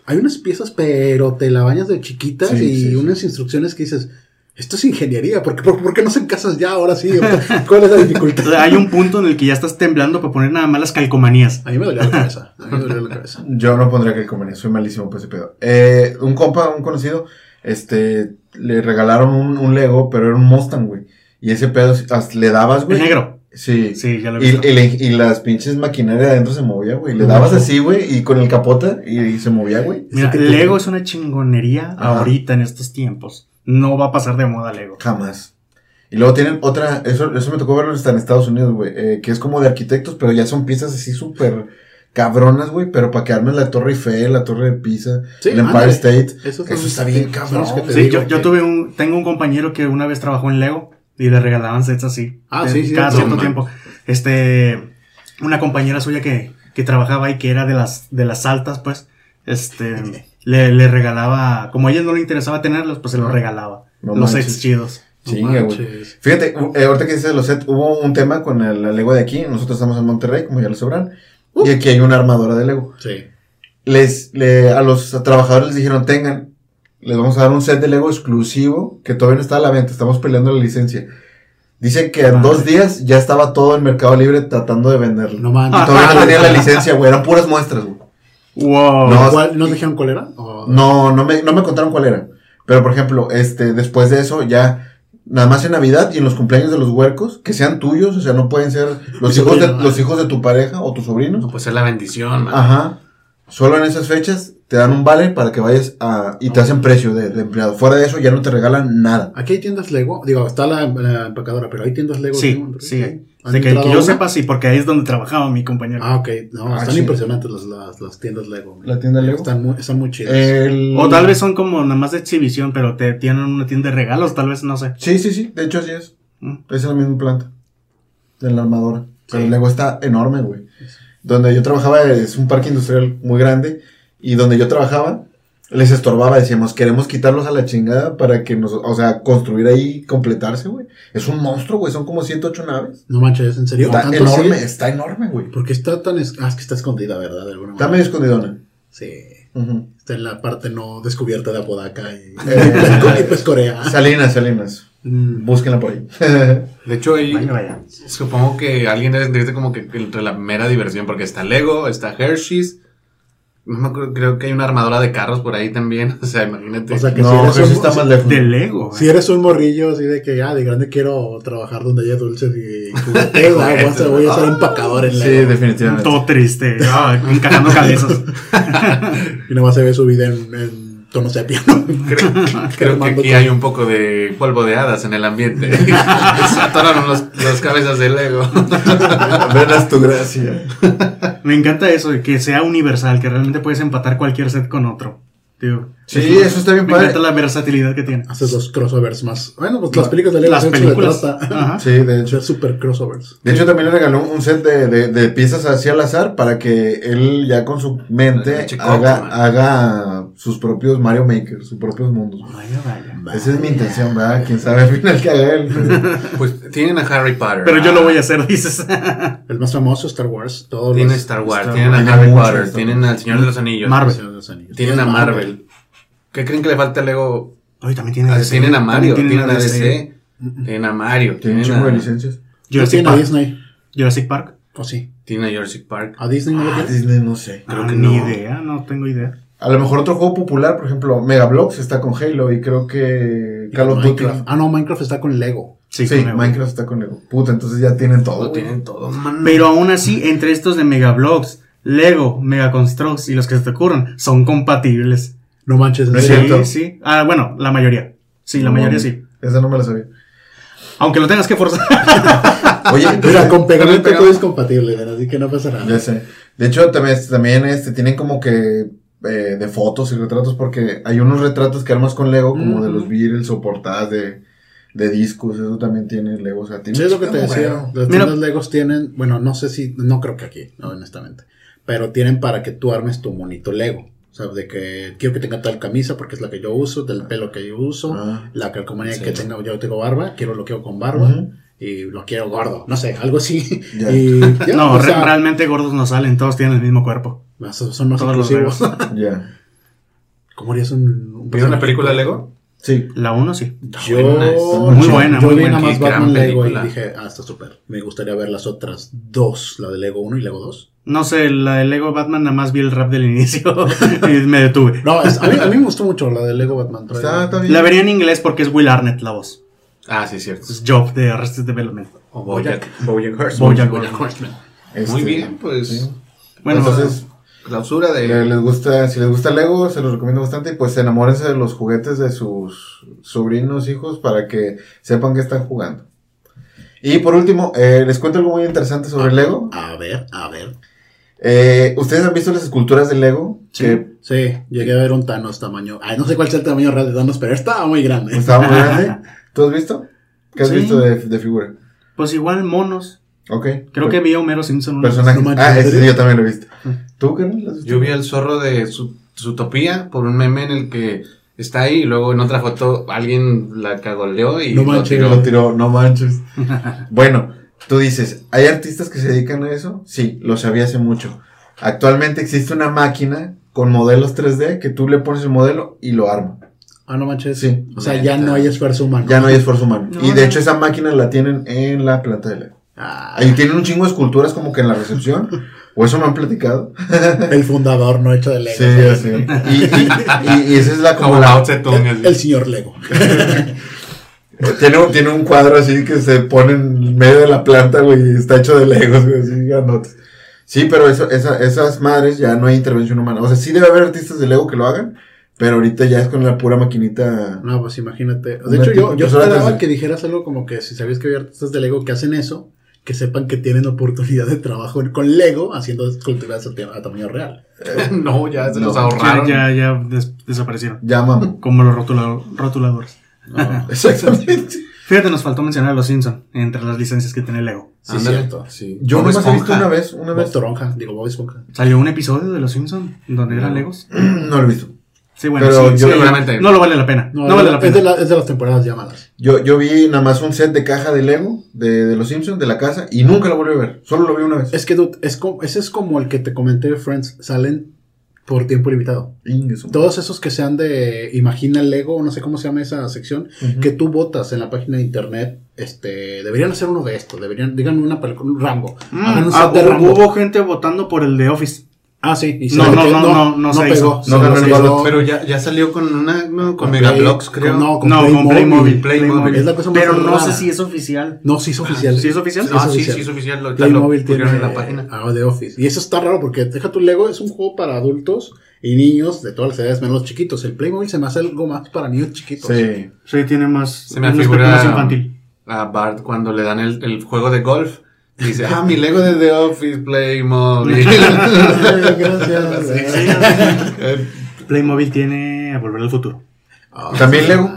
Speaker 2: hay unas piezas pero te la bañas de chiquitas
Speaker 4: Sí,
Speaker 2: y
Speaker 4: sí, sí.
Speaker 2: unas instrucciones que dices, esto es ingeniería, ¿por qué, por, por qué no se casas ya ahora sí? ¿Cuál es la
Speaker 3: O
Speaker 2: dificultad?
Speaker 3: sea, hay un punto en el que ya estás temblando para poner nada más las calcomanías.
Speaker 2: A mí me dolía la cabeza, a mí me dolía la cabeza.
Speaker 4: Yo no pondría comer, soy malísimo por ese pedo. Eh, un compa, un conocido, este, le regalaron un, un Lego, pero era un Mustang, güey. Y ese pedo, hasta le dabas,
Speaker 3: El
Speaker 4: güey.
Speaker 3: negro.
Speaker 4: Sí.
Speaker 3: Sí, ya lo he
Speaker 4: Y,
Speaker 3: visto.
Speaker 4: y, le- y las pinches maquinarias adentro se movía, güey. Le dabas así, güey, y con el capota y, y se movía, güey.
Speaker 3: Mira,
Speaker 2: que
Speaker 3: Lego es una chingonería
Speaker 4: Ajá.
Speaker 3: ahorita en estos tiempos. No va a pasar de moda Lego.
Speaker 4: Jamás. Y luego tienen otra, eso, eso me tocó verlo hasta en Estados Unidos, güey, eh, que es como de arquitectos, pero ya son piezas así súper cabronas, güey, pero para que armes la Torre Eiffel, la Torre de Pisa,
Speaker 2: Sí,
Speaker 4: el Empire
Speaker 2: ándale.
Speaker 4: State. Eso está bien cabrón.
Speaker 2: te
Speaker 3: Sí,
Speaker 2: digo
Speaker 3: yo, tuve un, tengo un compañero que una vez trabajó en Lego y le regalaban sets así.
Speaker 2: Ah,
Speaker 3: de-
Speaker 2: sí, sí,
Speaker 3: Cada cierto tiempo. Este, una compañera suya que, que trabajaba y que era de las, de las altas, pues, este, le, le regalaba, como a ella no le interesaba tenerlos, pues se los regalaba.
Speaker 4: No
Speaker 3: los
Speaker 4: manches.
Speaker 3: sets chidos.
Speaker 4: Chinga, güey. Fíjate, eh, ahorita que dices los set, hubo un tema con el, la Lego de aquí. Nosotros estamos en Monterrey, como ya lo sabrán. Y aquí hay una armadora de Lego.
Speaker 2: Sí.
Speaker 4: Les, le- a los trabajadores les dijeron, tengan, les vamos a dar un set de Lego exclusivo que todavía no está a la venta. Estamos peleando la licencia. Dice que en
Speaker 3: Madre.
Speaker 4: dos días ya estaba todo en Mercado Libre tratando de venderlo.
Speaker 2: No manches.
Speaker 4: Y todavía no tenía la licencia, güey. Eran puras muestras, güey.
Speaker 3: Wow.
Speaker 4: No,
Speaker 2: ¿Cuál- ¿Nos dijeron cuál era? O-
Speaker 4: No, no me, no me contaron cuál era. Pero, por ejemplo, este, después de eso, ya, nada más en Navidad y en los cumpleaños de los huercos, que sean tuyos, o sea, no pueden ser los hijos de, los hijos de tu pareja o tus sobrinos.
Speaker 1: No, pues es la bendición, man.
Speaker 4: Ajá. Solo en esas fechas te dan un vale para que vayas a, y te hacen precio de, de empleado. Fuera de eso ya no te regalan nada.
Speaker 2: Aquí hay tiendas Lego. Digo, está la, la empacadora, pero hay tiendas Lego.
Speaker 3: Sí,
Speaker 2: aquí en ¿Han
Speaker 3: De que, yo
Speaker 2: una?
Speaker 3: sepa, sí, porque ahí es donde trabajaba mi compañero.
Speaker 2: Ah, ok. No,
Speaker 4: Ah,
Speaker 2: están
Speaker 4: sí.
Speaker 2: impresionantes las, las, las tiendas Lego.
Speaker 4: La tienda Lego.
Speaker 2: Están muy, están muy chidas.
Speaker 4: El-
Speaker 3: O tal vez son como nada más de exhibición, pero te tienen una tienda de regalos, tal vez, no sé.
Speaker 4: Sí, sí, sí. De hecho, así es.
Speaker 3: Mm.
Speaker 4: Es en la misma planta. En la armadora. Pero
Speaker 1: Sí.
Speaker 4: el Lego está enorme, güey. Donde yo trabajaba es un parque industrial muy grande. Y donde yo trabajaba, les estorbaba. Decíamos, queremos quitarlos a la chingada para que nos. O sea, construir ahí, completarse, güey. Es un monstruo, güey. Son como 108 naves.
Speaker 2: No manches, ¿en serio?
Speaker 4: Está
Speaker 2: ¿Tanto
Speaker 4: enorme,
Speaker 2: así?
Speaker 4: está enorme, güey.
Speaker 2: Porque está tan... es- Ah, es que está escondida, ¿verdad? De alguna
Speaker 4: Está medio escondidona.
Speaker 2: Sí. Está en la parte no descubierta de Apodaca y,
Speaker 4: Eh,
Speaker 2: y pues Corea.
Speaker 4: Salinas, Salinas.
Speaker 2: Mm.
Speaker 4: Búsquenla por ahí.
Speaker 1: De hecho, ahí
Speaker 3: Vaya, vaya.
Speaker 1: supongo que alguien debe sentirse como que entre la mera diversión, porque está Lego, está Hershey's. No me acuerdo, creo que hay una armadora de carros por ahí también. O sea, imagínate.
Speaker 2: O sea, que
Speaker 4: no,
Speaker 2: si eres un-
Speaker 4: está más lejos.
Speaker 3: De Lego.
Speaker 2: Si eres un morrillo así de que ya de grande quiero trabajar donde haya dulces y jugueteos, ah, voy, a ser, voy a ser empacador en
Speaker 4: Sí,
Speaker 2: Lego.
Speaker 4: definitivamente.
Speaker 3: Todo triste. ah, encajando cabezas.
Speaker 2: Y nomás se ve su vida en, en tono sepia. ¿no?
Speaker 1: Creo, creo que aquí hay un poco de polvo de hadas en el ambiente. Se atoraron los, las cabezas de Lego.
Speaker 4: Verás tu gracia.
Speaker 3: Me encanta eso, de que sea universal, que realmente puedes empatar cualquier set con otro. Tío.
Speaker 4: Sí, eso está bien
Speaker 3: Me
Speaker 4: padre.
Speaker 3: la versatilidad que tiene.
Speaker 2: Haces los crossovers más. Bueno, pues las películas de Lego
Speaker 3: Las
Speaker 2: de hecho,
Speaker 3: películas.
Speaker 2: trata.
Speaker 3: Ajá.
Speaker 4: Sí, de hecho.
Speaker 2: Hacer super crossovers.
Speaker 4: De hecho, también le regaló un set de, de- de piezas así al azar para que él ya con su mente haga,
Speaker 1: man.
Speaker 4: haga sus propios Mario Maker, sus propios mundos.
Speaker 3: Vaya, vaya.
Speaker 4: Esa es mi intención, ¿verdad? Quién sabe al final que haga él. pero-
Speaker 1: Pues tienen a Harry Potter.
Speaker 3: Pero yo lo voy a hacer, dices.
Speaker 2: El más famoso, Star Wars. Todos
Speaker 1: Tienen
Speaker 2: los-
Speaker 1: Star Wars,
Speaker 3: Star
Speaker 1: tienen
Speaker 4: Wars.
Speaker 1: a Harry Potter, tienen al Señor de los Anillos.
Speaker 3: Marvel.
Speaker 2: Señor de los Anillos.
Speaker 1: Tienen a Marvel. ¿Qué creen que le falta a Lego?
Speaker 3: Hoy también tienen
Speaker 1: Ah,
Speaker 3: DC.
Speaker 1: tienen a Mario,
Speaker 3: También
Speaker 1: tienen a DC, tienen a Mario,
Speaker 4: Tiene
Speaker 1: tienen
Speaker 4: chingo de licencias.
Speaker 2: ¿No
Speaker 3: Jurassic
Speaker 2: tiene a
Speaker 3: Park.
Speaker 2: Disney?
Speaker 3: Jurassic Park.
Speaker 2: ¿O sí?
Speaker 1: tienen a Jurassic Park.
Speaker 2: ¿A Disney no lo
Speaker 4: Ah,
Speaker 2: tiene?
Speaker 4: Disney, no sé.
Speaker 1: Creo
Speaker 3: Ah,
Speaker 1: que
Speaker 3: ni
Speaker 1: no.
Speaker 3: idea, no tengo idea.
Speaker 4: A lo mejor otro juego popular, por ejemplo, Megablocks está con Halo y creo que Call of Duty.
Speaker 2: Ah, no, Minecraft está con Lego.
Speaker 3: Sí,
Speaker 4: Sí,
Speaker 3: con-
Speaker 4: Minecraft está con Lego. Puta, entonces ya tienen todo.
Speaker 1: Lo tienen todo, man.
Speaker 3: Pero aún así, entre estos de Megablocks, Lego, Megaconstructs y los que se te ocurran, son compatibles.
Speaker 2: No manches,
Speaker 4: No es
Speaker 3: sí,
Speaker 4: cierto.
Speaker 3: sí. Ah, bueno, la mayoría. Sí, la
Speaker 4: No,
Speaker 3: mayoría sí.
Speaker 4: Esa no me la sabía.
Speaker 3: Aunque lo tengas que forzar.
Speaker 4: Oye,
Speaker 2: Mira, con pegamento
Speaker 1: pegado.
Speaker 2: todo es compatible, ¿verdad? así que no pasa nada.
Speaker 4: Ya sé. De hecho, también, también este, tienen como que eh, de fotos y retratos, porque hay unos retratos que armas con Lego, como de los Beatles o portadas de, de discos, eso también tiene Lego. O sea, tiene
Speaker 2: Sí, es lo que te decía. Las
Speaker 3: Mira.
Speaker 2: tiendas Legos tienen, bueno, no sé si, no creo que aquí, no, honestamente. Pero tienen para que tú armes tu monito Lego. O sea, de que quiero que tenga tal camisa porque es la que yo uso, del pelo que yo uso,
Speaker 4: Ah.
Speaker 2: la calcomanía
Speaker 1: Sí.
Speaker 2: que tenga, yo tengo barba, quiero lo quiero con barba y lo quiero gordo, no sé, algo así. Y
Speaker 3: no,
Speaker 2: o
Speaker 3: re-
Speaker 2: sea,
Speaker 3: realmente gordos no salen, todos tienen el mismo cuerpo.
Speaker 2: más- son más
Speaker 3: todos los.
Speaker 2: ¿Cómo harías un, un
Speaker 1: ¿Vieron la película Lego?
Speaker 4: Sí.
Speaker 3: La 1 sí.
Speaker 2: Yo,
Speaker 1: buena,
Speaker 2: yo-
Speaker 3: muy buena,
Speaker 2: yo
Speaker 3: muy
Speaker 2: vi
Speaker 3: buena.
Speaker 2: nada más Batman Lego
Speaker 1: película.
Speaker 2: y dije, ah, está súper. Me gustaría ver las otras dos, la de Lego 1 y Lego 2.
Speaker 3: No sé, la de Lego Batman nada más vi el rap del inicio y me detuve.
Speaker 2: No, es- a, mí, a mí me gustó mucho la de Lego Batman.
Speaker 4: Está, está bien.
Speaker 3: La vería en inglés porque es Will Arnett la voz.
Speaker 1: Ah, sí, cierto.
Speaker 3: Es Job de Arrested Development.
Speaker 1: O Bojack, Bojack Horseman.
Speaker 3: Bojack
Speaker 2: Bojack Horseman.
Speaker 4: Este,
Speaker 1: Muy bien, pues.
Speaker 4: sí.
Speaker 3: Bueno,
Speaker 4: Entonces,
Speaker 1: Clausura
Speaker 4: eh,
Speaker 1: de.
Speaker 4: les gusta, si les gusta Lego, se los recomiendo bastante. Y pues enamórense de los juguetes de sus sobrinos, hijos, para que sepan que están jugando. Y por último, eh, les cuento algo muy interesante sobre Lego.
Speaker 2: A ver, a ver.
Speaker 4: Eh, ¿Ustedes han visto las esculturas de Lego?
Speaker 3: Sí.
Speaker 4: Que
Speaker 2: Sí, llegué a ver un Thanos tamaño. Ay, no sé cuál sea el tamaño real de Thanos, pero estaba muy grande.
Speaker 4: estaba muy grande. ¿Tú has visto? ¿Qué has
Speaker 3: Sí.
Speaker 4: visto de, de figura?
Speaker 3: pues igual monos.
Speaker 4: Ok.
Speaker 3: Creo que vi a Homero Simpson una vez.
Speaker 4: Personaje.
Speaker 2: No manches,
Speaker 4: ah,
Speaker 2: ¿en
Speaker 4: ese yo también lo he visto. ¿Tú, carnal? ¿Lo has visto?
Speaker 1: Yo vi al zorro de su, Zootopia por un meme en el que está ahí y luego en otra foto alguien la cagoleó y
Speaker 2: No
Speaker 1: lo
Speaker 2: manches.
Speaker 1: tiró.
Speaker 4: Lo tiró, no manches. bueno, tú dices, ¿hay artistas que se dedican a eso? Sí, lo sabía hace mucho. Actualmente existe una máquina con modelos 3D que tú le pones el modelo y lo arma.
Speaker 2: Ah, no manches.
Speaker 4: Sí.
Speaker 2: O sea, ya no hay esfuerzo humano.
Speaker 4: Ya no hay esfuerzo humano.
Speaker 3: No,
Speaker 4: y de
Speaker 3: no.
Speaker 4: hecho esa máquina la tienen en la planta de Lego.
Speaker 2: Ah,
Speaker 4: Ahí tienen un chingo de esculturas como que en la recepción. o eso me han platicado.
Speaker 2: el fundador no hecho de Lego.
Speaker 4: Sí, sé. Y, y- y- y esa es la como
Speaker 1: Como
Speaker 4: la,
Speaker 2: El, el señor Lego.
Speaker 4: Tiene, un- tiene un cuadro así que se pone en medio de la planta, güey, y está hecho de legos, güey, así grandotes. Sí, pero eso, esa- esas madres ya no hay intervención humana. O sea, sí debe haber artistas de Lego que lo hagan, pero ahorita ya es con la pura maquinita.
Speaker 2: No, pues imagínate. De hecho, yo, yo esperaba
Speaker 4: 3D.
Speaker 2: que dijeras algo como que si sabías que había artistas de Lego que hacen eso, que sepan que tienen oportunidad de trabajo con Lego haciendo esculturas a, tamaño real.
Speaker 1: no, ya se
Speaker 4: No.
Speaker 1: los
Speaker 3: Ya,
Speaker 1: ahorraron.
Speaker 3: ya, ya des- desaparecieron.
Speaker 4: Ya, mamá.
Speaker 3: Como los rotula- rotuladores.
Speaker 2: No.
Speaker 4: Exactamente.
Speaker 3: Fíjate, nos faltó mencionar a los Simpson entre las licencias que tiene Lego.
Speaker 2: Sí, cierto.
Speaker 1: Sí.
Speaker 4: Yo
Speaker 1: Bob
Speaker 4: nomás he visto una vez, una
Speaker 2: Bob
Speaker 4: vez.
Speaker 2: Toronja, digo Bob Esponja.
Speaker 3: Salió un episodio de los Simpson donde eran Legos.
Speaker 4: No lo he visto.
Speaker 3: Sí, bueno,
Speaker 4: Pero
Speaker 3: sí,
Speaker 4: yo
Speaker 3: sí,
Speaker 1: seguramente-
Speaker 3: no lo vale la pena. No,
Speaker 2: No,
Speaker 3: vale
Speaker 2: es,
Speaker 3: la
Speaker 2: es
Speaker 3: pena.
Speaker 2: de la- es de las temporadas llamadas.
Speaker 4: Yo, yo vi nada más un set de caja de Lego de, de los Simpsons, de la casa, y nunca lo volví a ver. Solo lo vi una vez.
Speaker 2: Es que, dude, es como, ese es como el que te comenté de Friends. Salen por tiempo limitado. Todos esos que sean de Imagina el Lego, no sé cómo se llama esa sección, que tú votas en la página de internet, este, deberían hacer uno de estos, deberían, díganme una película, un Rambo.
Speaker 3: Mm, ah,
Speaker 2: Rambo.
Speaker 3: hubo gente votando por el de Office.
Speaker 2: Ah, sí. y
Speaker 3: No, no, no, no, no se
Speaker 2: pegó.
Speaker 3: hizo.
Speaker 4: No ganó
Speaker 2: lo
Speaker 4: el
Speaker 1: Pero ya, ya salió con una, no, con,
Speaker 2: Play-
Speaker 1: Megablox, creo.
Speaker 2: con- no, con
Speaker 3: No, con
Speaker 2: Playmobil.
Speaker 3: Playmobil.
Speaker 1: Playmobil.
Speaker 2: Es la cosa más
Speaker 3: Pero no
Speaker 2: rara.
Speaker 3: sé si es oficial.
Speaker 2: No, sí es oficial.
Speaker 3: ¿Sí es oficial?
Speaker 1: Ah, sí, sí, es oficial. Lo,
Speaker 2: Playmobil tiene
Speaker 1: en la página.
Speaker 2: ah, de Office. Y eso está raro porque deja tu Lego, es un juego para adultos y niños de todas las edades menos los chiquitos. El Playmobil se me hace algo más para niños chiquitos.
Speaker 4: Sí.
Speaker 3: Sí, tiene más.
Speaker 1: Se me afigura
Speaker 3: más infantil.
Speaker 1: a Bart cuando le dan el, el juego de golf. Dice, ah, mi Lego de The Office Playmobil.
Speaker 2: Gracias.
Speaker 1: Eh,
Speaker 3: Playmobil tiene a volver al futuro.
Speaker 2: Ah,
Speaker 4: ¿También Lego?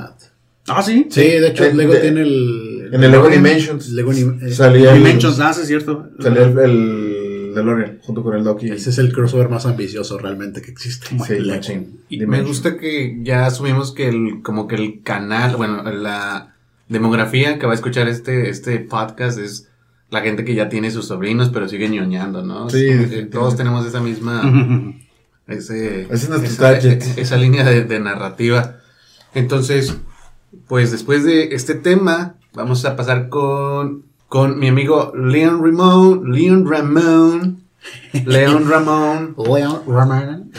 Speaker 3: Ah, sí.
Speaker 2: Sí, de hecho,
Speaker 4: En-
Speaker 2: Lego
Speaker 4: de-
Speaker 2: tiene el.
Speaker 4: En el Lego Dimensions
Speaker 2: Lego eh,
Speaker 4: salía el,
Speaker 3: Dimensions, ah, sí, es cierto.
Speaker 4: salía el, el DeLorean junto con el Doki.
Speaker 2: Ese es el crossover más ambicioso realmente que existe.
Speaker 4: Sí,
Speaker 2: Lego.
Speaker 4: machín.
Speaker 1: Y me
Speaker 4: Dimensions.
Speaker 1: gusta que ya asumimos que el, como que el canal, bueno, la demografía que va a escuchar este, este podcast es la gente que ya tiene sus sobrinos, pero sigue ñoñando, ¿no?
Speaker 4: Sí,
Speaker 1: todos tenemos esa misma, ese,
Speaker 4: Ese es nuestro
Speaker 1: esa,
Speaker 4: target.
Speaker 1: esa línea de, de narrativa. Entonces, pues después de este tema, vamos a pasar con, con mi amigo Leon Ramón, Leon Ramón, Leon Ramón.
Speaker 2: Leon Roman.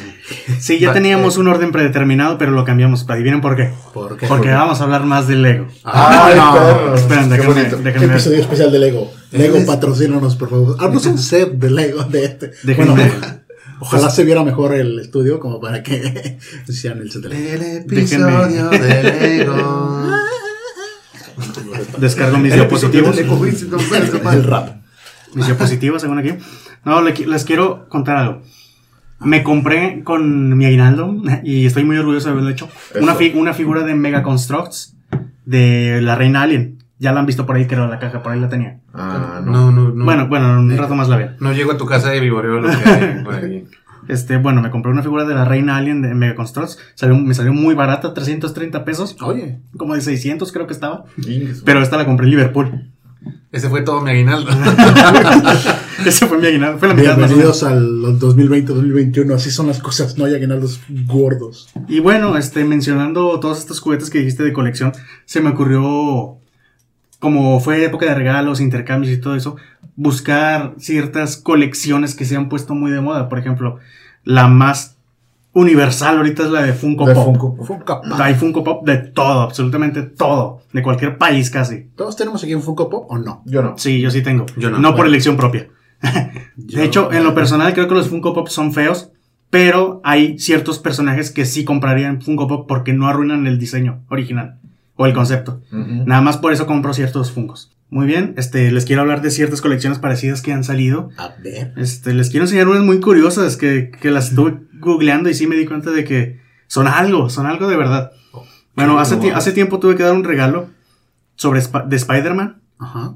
Speaker 3: Sí, ya teníamos un orden predeterminado, pero lo cambiamos. Adivinen por qué.
Speaker 2: ¿Por qué?
Speaker 3: Porque vamos a hablar más del Lego.
Speaker 4: ¡Ay,
Speaker 2: no.
Speaker 4: perro!
Speaker 3: Esperen, déjenme, déjenme ver.
Speaker 2: Episodio especial de Lego. Lego,
Speaker 1: Es-
Speaker 2: patrocínanos, por favor. Haznos un set de Lego de este.
Speaker 3: Déjenme
Speaker 2: Bueno, ojalá se viera mejor el estudio como para que hicieran el set de Lego.
Speaker 1: El episodio de Lego.
Speaker 3: Descargo mis
Speaker 1: El
Speaker 3: diapositivos.
Speaker 1: de Lego.
Speaker 2: El rap.
Speaker 3: Mis diapositivas, según aquí. No, les quiero contar algo. Me compré con mi aguinaldo y estoy muy orgulloso de haberlo hecho. Una, fi- una figura de Mega Constructs de la Reina Alien. Ya la han visto por ahí, creo, la caja, por ahí la tenía.
Speaker 4: Ah, no.
Speaker 1: No, no, no.
Speaker 3: Bueno, bueno, un rato más la ven.
Speaker 1: No llego a tu casa de vivoreo lo que hay por ahí.
Speaker 3: Este, bueno, me compré una figura de la Reina Alien de Mega Constructs. Salió, me salió muy barata, 330 pesos.
Speaker 2: Oye.
Speaker 3: Como de 600 creo que estaba. Pero esta la compré en Liverpool.
Speaker 1: Ese fue todo mi aguinaldo.
Speaker 3: Ese fue mi aguinaldo. Fue la mitad
Speaker 2: Bienvenidos al 2020-2021. Así son las cosas. No hay aguinaldos gordos.
Speaker 3: Y bueno, este, mencionando todos estos juguetes que dijiste de colección, se me ocurrió, como fue época de regalos, intercambios y todo eso, buscar ciertas colecciones que se han puesto muy de moda. Por ejemplo, la más universal ahorita es la de Funko
Speaker 4: De
Speaker 3: Pop.
Speaker 4: Funko.
Speaker 2: Funko Pop.
Speaker 3: Hay Funko Pop de todo, absolutamente todo, de cualquier país casi.
Speaker 2: ¿Todos tenemos aquí un Funko Pop o no?
Speaker 4: Yo no.
Speaker 3: Sí, yo sí tengo.
Speaker 1: Yo no.
Speaker 3: por
Speaker 2: Bueno.
Speaker 3: elección propia. De hecho, en lo personal creo que los Funko Pop son feos, pero hay ciertos personajes que sí comprarían Funko Pop porque no arruinan el diseño original o el concepto. Nada más por eso compro ciertos Funkos. Muy bien, este, les quiero hablar de ciertas colecciones parecidas que han salido.
Speaker 2: A ver.
Speaker 3: Este, les quiero enseñar unas muy curiosas que, que las estuve googleando y sí me di cuenta de que son algo, son algo de verdad. Bueno, hace, ti- hace tiempo tuve que dar un regalo sobre Sp- de Spider-Man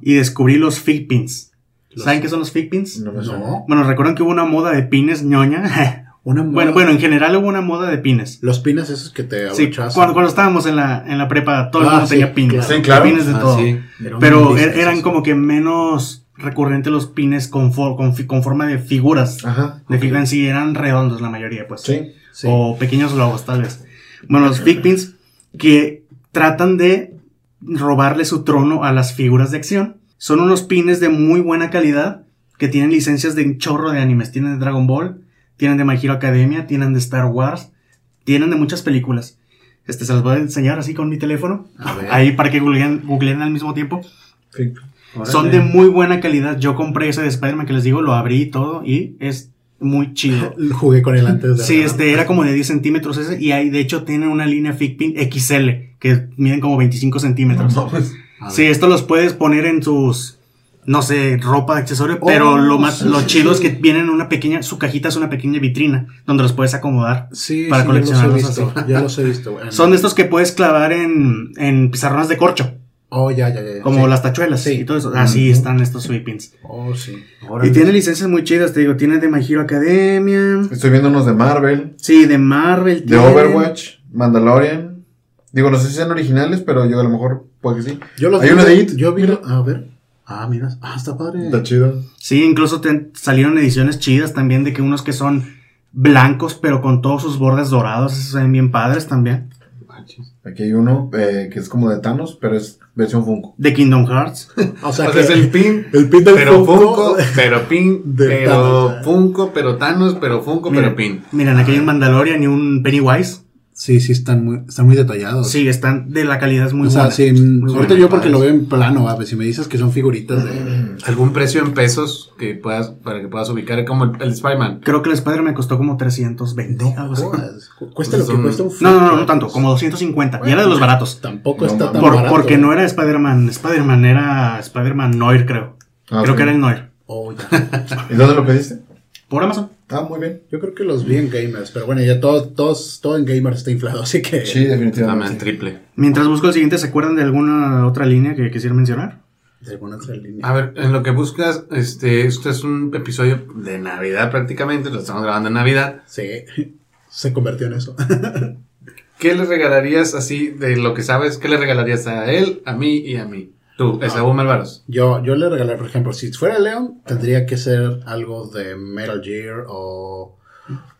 Speaker 3: y descubrí los fig pins.
Speaker 2: Los-
Speaker 3: ¿Saben qué son los fig pins?
Speaker 4: No.
Speaker 2: No.
Speaker 3: Bueno, recuerdan que hubo una moda de pines ñoña.
Speaker 2: Una moda-
Speaker 3: bueno, bueno, en general hubo una moda de pines.
Speaker 2: Los pines esos que te
Speaker 3: Sí, cuando, cuando estábamos en la, en la prepa, todo el
Speaker 2: Ah,
Speaker 3: mundo
Speaker 2: sí,
Speaker 3: tenía pines.
Speaker 2: claro.
Speaker 4: Sí, claro.
Speaker 3: Pines de
Speaker 1: Ah,
Speaker 3: todo.
Speaker 1: sí.
Speaker 3: Pero er- eran como que menos recurrentes los pines con, for- con, con forma de figuras.
Speaker 4: Ajá.
Speaker 3: De figura en sí, eran redondos la mayoría, pues.
Speaker 4: Sí.
Speaker 2: Sí.
Speaker 3: O pequeños logos, tal vez. Bueno, los fig pins que tratan de robarle su trono a las figuras de acción. Son unos pines de muy buena calidad que tienen licencias de un chorro de animes. Tienen de Dragon Ball, tienen de My Hero Academia, tienen de Star Wars, tienen de muchas películas. Este se los voy a enseñar así con mi teléfono.
Speaker 2: A ver.
Speaker 3: Ahí para que googleen, googleen al mismo tiempo.
Speaker 4: Sí.
Speaker 3: Son de muy buena calidad. Yo compré ese de Spider-Man que les digo, lo abrí y todo y es muy chido.
Speaker 2: Jugué con él antes de.
Speaker 3: Sí, este era como de 10 centímetros ese y ahí de hecho tienen una línea Figpin XL que miden como 25 centímetros.
Speaker 4: No, pues,
Speaker 3: Sí, esto los puedes poner en tus, no sé, ropa, accesorio,
Speaker 2: Oh,
Speaker 3: pero lo más,
Speaker 2: sí,
Speaker 3: lo
Speaker 2: sí,
Speaker 3: chido
Speaker 2: sí.
Speaker 3: es que vienen en una pequeña, su cajita es una pequeña vitrina donde los puedes acomodar.
Speaker 2: Sí,
Speaker 3: para
Speaker 2: sí,
Speaker 3: coleccionarlos
Speaker 2: ya los he visto.
Speaker 3: así.
Speaker 2: Ya los he visto. güey.
Speaker 3: Son de estos que puedes clavar en, en pizarrones de corcho.
Speaker 2: Oh, ya, ya, ya.
Speaker 3: Como
Speaker 2: Sí.
Speaker 3: las tachuelas
Speaker 2: Sí.
Speaker 3: y todo eso. Así están estos sweet pins.
Speaker 2: Oh, sí.
Speaker 3: Y tiene licencias muy chidas, te digo. Tiene de My Hero Academia.
Speaker 4: Estoy viendo unos de Marvel,
Speaker 3: Sí, de Marvel.
Speaker 4: de. Overwatch, Mandalorian. Digo, no sé si sean originales, pero yo a lo mejor puede que sí.
Speaker 2: Yo los
Speaker 4: Hay
Speaker 2: vi-
Speaker 4: uno de It.
Speaker 2: Yo vi. A ver. Ah, mira. Ah, está padre.
Speaker 4: Está chido.
Speaker 3: Sí, incluso te- salieron ediciones chidas también de que unos que son blancos, pero con todos sus bordes dorados. Esos se ven bien padres también.
Speaker 4: Aquí hay uno eh, que es como de Thanos, pero es versión Funko.
Speaker 3: De Kingdom Hearts.
Speaker 2: O sea,
Speaker 1: O
Speaker 2: que
Speaker 1: sea, es el pin,
Speaker 2: el pin del
Speaker 1: pero
Speaker 2: Funko.
Speaker 1: Funko, pero pin,
Speaker 2: de
Speaker 1: pero
Speaker 2: Thanos.
Speaker 1: Funko, pero Thanos, pero Funko, pero pin.
Speaker 3: Miren, aquí hay un Mandalorian y un Pennywise.
Speaker 2: Sí, sí, están muy, están muy detallados.
Speaker 3: Sí, están de la calidad es muy
Speaker 2: o sea,
Speaker 3: buena.
Speaker 2: sí,
Speaker 3: Muy
Speaker 2: ahorita
Speaker 3: buena.
Speaker 2: yo porque lo veo en plano, a ver, si me dices que son figuritas de...
Speaker 1: ¿Algún precio en pesos que puedas, para que puedas ubicar? Como el, el Spider-Man.
Speaker 3: Creo que el Spider me costó como 320. algo así.
Speaker 2: Jodas, Cuesta lo que
Speaker 1: Son-
Speaker 2: cuesta un
Speaker 3: No, no, no, no tanto, como 250. y era de los baratos.
Speaker 2: Tampoco
Speaker 4: No,
Speaker 2: está tan
Speaker 3: Por-
Speaker 2: barato.
Speaker 3: porque no era Spider-Man. Spider-Man era Spider-Man Noir, creo.
Speaker 4: Ah,
Speaker 3: creo que era el Noir.
Speaker 2: Oh, ya.
Speaker 4: ¿Y dónde lo pediste?
Speaker 3: Por Amazon.
Speaker 4: Ah, muy bien.
Speaker 2: Yo creo que los vi en gamers, pero bueno, ya todo, todos, todo en gamers está inflado, así que...
Speaker 4: Sí,
Speaker 1: Dame
Speaker 4: definitivamente.
Speaker 1: triple.
Speaker 3: Mientras busco el siguiente, ¿se acuerdan de alguna otra línea que quisiera mencionar?
Speaker 2: De alguna otra línea.
Speaker 1: A ver, en lo que buscas, este, esto es un episodio de Navidad prácticamente, lo estamos grabando en Navidad.
Speaker 2: Sí, se convirtió en eso.
Speaker 1: ¿Qué le regalarías así de lo que sabes? ¿Qué le regalarías a él, a mí y a mí? Tú, Esaú Malvaros.
Speaker 2: Yo, yo le regalé, por ejemplo, si fuera León, tendría que ser algo de Metal Gear o,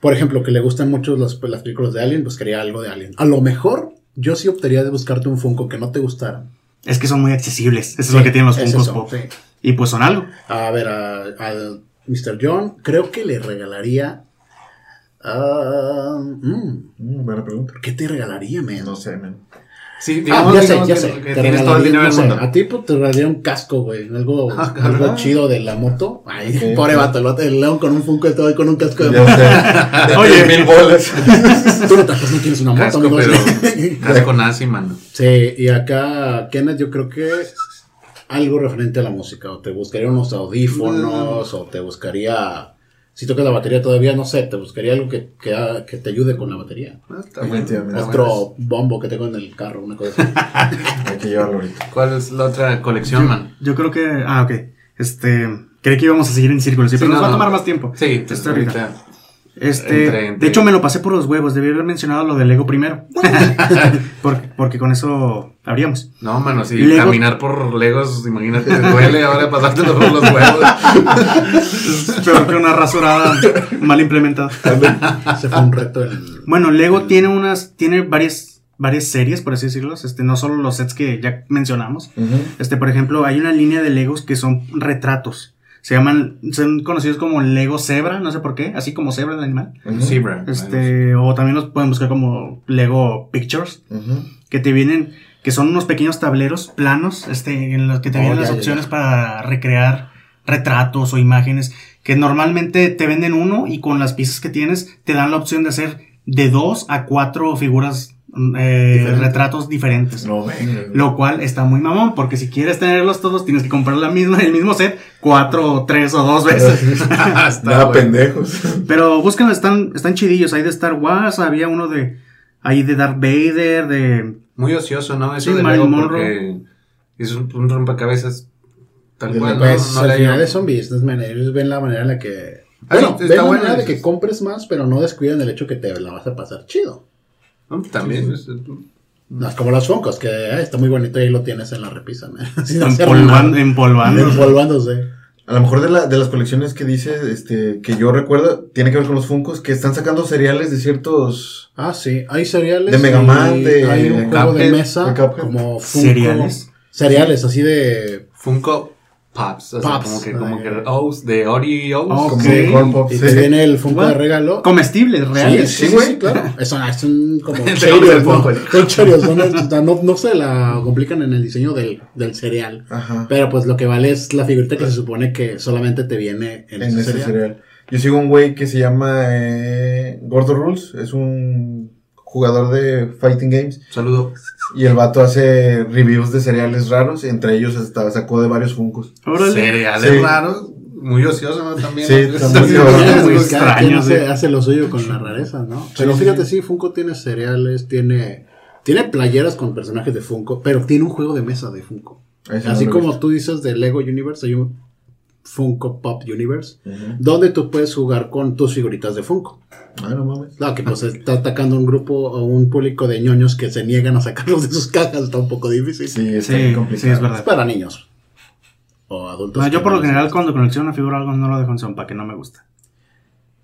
Speaker 2: por ejemplo, que le gustan mucho las, las películas de Alien, buscaría algo de Alien. A lo mejor, yo sí optaría de buscarte un Funko que no te gustara.
Speaker 3: Es que son muy accesibles. Eso es lo que tienen los
Speaker 2: es
Speaker 3: Funkos Pop.
Speaker 2: sí.
Speaker 3: Y pues son algo.
Speaker 2: A ver, a, a Mr. John, creo que le regalaría... ah, mm,
Speaker 4: Mm, buena pregunta.
Speaker 2: ¿Qué te regalaría, man?
Speaker 4: No sé, man.
Speaker 1: Sí,
Speaker 2: Ah,
Speaker 1: digamos,
Speaker 2: ya sé, ya
Speaker 1: que,
Speaker 2: sé.
Speaker 1: que
Speaker 2: Te
Speaker 1: tienes todo el dinero
Speaker 2: no
Speaker 1: del
Speaker 2: sé,
Speaker 1: mundo.
Speaker 2: A ti pues, te regalaría un casco, güey. Algo,
Speaker 1: Ah,
Speaker 2: algo chido de la moto. Ay,
Speaker 4: Ok.
Speaker 2: pobre vato, el, vato, león con un funko y todo y con un casco de
Speaker 4: Ya
Speaker 2: moto.
Speaker 4: sé. De
Speaker 3: Oye.
Speaker 4: mil bolas.
Speaker 2: Tú no, no tienes una moto,
Speaker 1: Casco,
Speaker 2: amigo.
Speaker 1: pero casco nazi, mano.
Speaker 2: Sí, y acá, Kenneth, yo creo que algo referente a la música. O te buscaría unos audífonos, o te buscaría. Si tocas la batería todavía, no sé, te buscaría algo que, que, ha- que te ayude con la batería.
Speaker 1: Ah, está bueno.
Speaker 2: Otro bombo que tengo en el carro, una cosa así.
Speaker 4: Hay que llevarlo ahorita.
Speaker 1: ¿Cuál es la otra colección, man?
Speaker 3: Yo creo que. Ah, ok. Este. Creí que íbamos a seguir en círculos, sí, pero nos
Speaker 1: no,
Speaker 3: va a tomar más tiempo.
Speaker 1: Sí, pues
Speaker 3: ahorita. Este,
Speaker 1: Entre- entre-
Speaker 3: De hecho, me lo pasé por los huevos. Debí haber mencionado lo del Lego primero. porque, porque con eso habríamos.
Speaker 1: No, mano, sí,
Speaker 3: Lego-
Speaker 1: caminar por Legos, imagínate, te duele ahora pasártelo por los huevos.
Speaker 3: Es peor que una rasurada mal implementada.
Speaker 2: Ese fue un reto. El,
Speaker 3: Bueno, Lego tiene unas. Tiene varias. Varias series, por así decirlo. Este, no solo los sets que ya mencionamos. Este, por ejemplo, hay una línea de Legos que son retratos. Se llaman, son conocidos como Lego Zebra, no sé por qué, así como Zebra el animal.
Speaker 4: Ujú.
Speaker 1: Zebra.
Speaker 3: Este, o también los pueden buscar como Lego Pictures, que te vienen, que son unos pequeños tableros planos, este, en los que te
Speaker 2: Oh,
Speaker 3: vienen
Speaker 2: ya,
Speaker 3: las
Speaker 2: ya,
Speaker 3: opciones
Speaker 2: ya.
Speaker 3: para recrear retratos o imágenes, que normalmente te venden uno y con las piezas que tienes te dan la opción de hacer de dos a cuatro figuras, eh,
Speaker 2: Diferentes.
Speaker 3: retratos diferentes.
Speaker 4: No, venga.
Speaker 3: Lo cual está muy mamón, porque si quieres tenerlos todos, tienes que comprar la misma, el mismo set cuatro, o tres o dos veces.
Speaker 1: Está
Speaker 4: Nada
Speaker 1: bueno.
Speaker 4: pendejos.
Speaker 3: Pero búsquenlo, están, están chidillos. Hay de Star Wars, había uno de. Ahí de Darth Vader, de.
Speaker 1: Muy ocioso, ¿no? Eso
Speaker 3: Sí,
Speaker 1: de
Speaker 3: Monroe.
Speaker 1: es un, un rompecabezas tal
Speaker 4: De
Speaker 1: cual, ¿no?
Speaker 2: pues
Speaker 1: No
Speaker 2: al
Speaker 1: le
Speaker 2: final
Speaker 1: hallo-
Speaker 2: es un businessman. Ellos ven la manera en la que.
Speaker 1: Ah,
Speaker 2: Bueno,
Speaker 1: sí,
Speaker 2: ven
Speaker 1: está
Speaker 2: la manera de que compres más, pero no descuiden el hecho que te la vas a pasar chido.
Speaker 1: No, También. es-
Speaker 2: No es como los Funkos, que eh, está muy bonito y ahí lo tienes en la repisa. Sin
Speaker 3: Empolvan- empolvando.
Speaker 2: Empolvándose.
Speaker 4: A lo mejor de, la, de las colecciones que dice, este, que yo recuerdo, tiene que ver con los Funkos, que están sacando cereales de ciertos...
Speaker 2: Ah, sí. Hay cereales.
Speaker 4: De Mega Man, de
Speaker 2: Hay un juego de mesa.
Speaker 4: de.
Speaker 2: Como Funko.
Speaker 3: Cereales.
Speaker 2: Cereales, así de.
Speaker 1: Funko Pops. O sea,
Speaker 2: Pops.
Speaker 1: como que, como que. O's, de Oreos.
Speaker 3: Oh,
Speaker 4: Como
Speaker 3: Ok.
Speaker 4: Corn
Speaker 2: Y te viene el Funko de regalo.
Speaker 3: Comestibles, reales.
Speaker 2: Sí, sí,
Speaker 4: güey.
Speaker 2: sí, claro. Eso es un como Cheerios, ¿no?
Speaker 1: Funko.
Speaker 2: Son Cheerios, ¿no? No, no se la complican en el diseño del, del cereal.
Speaker 4: Ajá.
Speaker 2: Pero pues lo que vale es la figurita que se supone que solamente te viene en,
Speaker 4: en
Speaker 2: ese
Speaker 4: ese
Speaker 2: cereal.
Speaker 4: cereal. Yo sigo un güey que se llama eh, Gordo Rules, es un jugador de Fighting Games
Speaker 1: Saludo.
Speaker 4: y el vato hace reviews de cereales raros, entre ellos hasta sacó de varios Funkos.
Speaker 3: Órale.
Speaker 1: Cereales
Speaker 4: Sí.
Speaker 1: raros. Muy ocioso, ¿no? También.
Speaker 4: Sí, muy
Speaker 2: Sí,
Speaker 3: muy extraño,
Speaker 2: hace,
Speaker 3: sí.
Speaker 2: hace lo suyo con la rareza, ¿no? Pero
Speaker 4: sí,
Speaker 2: fíjate, sí, Funko tiene cereales, tiene Tiene playeras con personajes de Funko, pero tiene un juego de mesa de Funko.
Speaker 4: No
Speaker 2: Así como tú dices de Lego Universe, hay un Funko Pop Universe, donde tú puedes jugar con tus figuritas de Funko.
Speaker 4: Ah, no mames.
Speaker 2: Claro que pues está atacando un grupo o un público de ñoños que se niegan a sacarlos de sus cajas, está un poco difícil.
Speaker 4: Sí, está
Speaker 3: Sí,
Speaker 4: complicado.
Speaker 3: es
Speaker 2: Es
Speaker 3: verdad.
Speaker 2: para niños. O adultos.
Speaker 3: No, yo por lo general cuando colecciono una figura o algo no lo dejo en son para que no me gusta.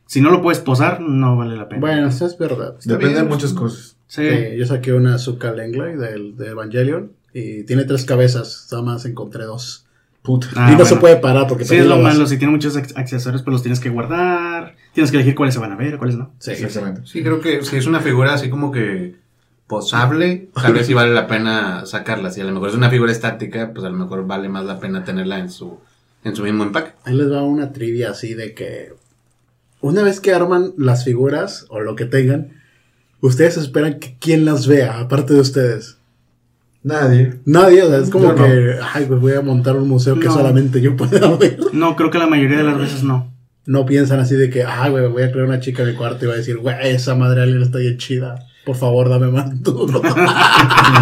Speaker 3: Si no lo puedes posar, no vale la pena.
Speaker 2: Bueno, eso es verdad. Está
Speaker 4: Depende
Speaker 2: bien.
Speaker 4: de muchas cosas.
Speaker 3: sí.
Speaker 2: Sí, yo saqué una Zuka Lengley del, de Evangelion y tiene tres cabezas, nada más encontré dos.
Speaker 4: Puta.
Speaker 3: Ah,
Speaker 2: y no se puede parar porque
Speaker 3: Sí, es lo malo. Si tiene muchos ac- accesorios, pues los tienes que guardar. Tienes que elegir cuáles se van a ver, cuáles no.
Speaker 2: Sí,
Speaker 4: Exactamente.
Speaker 1: Sí, creo que si es una figura así como que posable, tal vez sí vale la pena sacarla. Si a lo mejor es una figura estática, pues a lo mejor vale más la pena tenerla en su, en su mismo empaque.
Speaker 2: Ahí les va una trivia así de que una vez que arman las figuras o lo que tengan, ustedes esperan que quién las vea, aparte de ustedes.
Speaker 4: Nadie.
Speaker 2: Nadie, o sea, es como
Speaker 4: Yo no.
Speaker 2: que, ay, pues voy a montar un museo que
Speaker 3: No.
Speaker 2: solamente yo pueda ver.
Speaker 3: No, creo que la mayoría de las veces no.
Speaker 2: No piensan así de que, ay, güey, voy a crear una chica en mi cuarto y voy a decir, güey, esa madre alien está bien chida. Por favor, dame más. duro".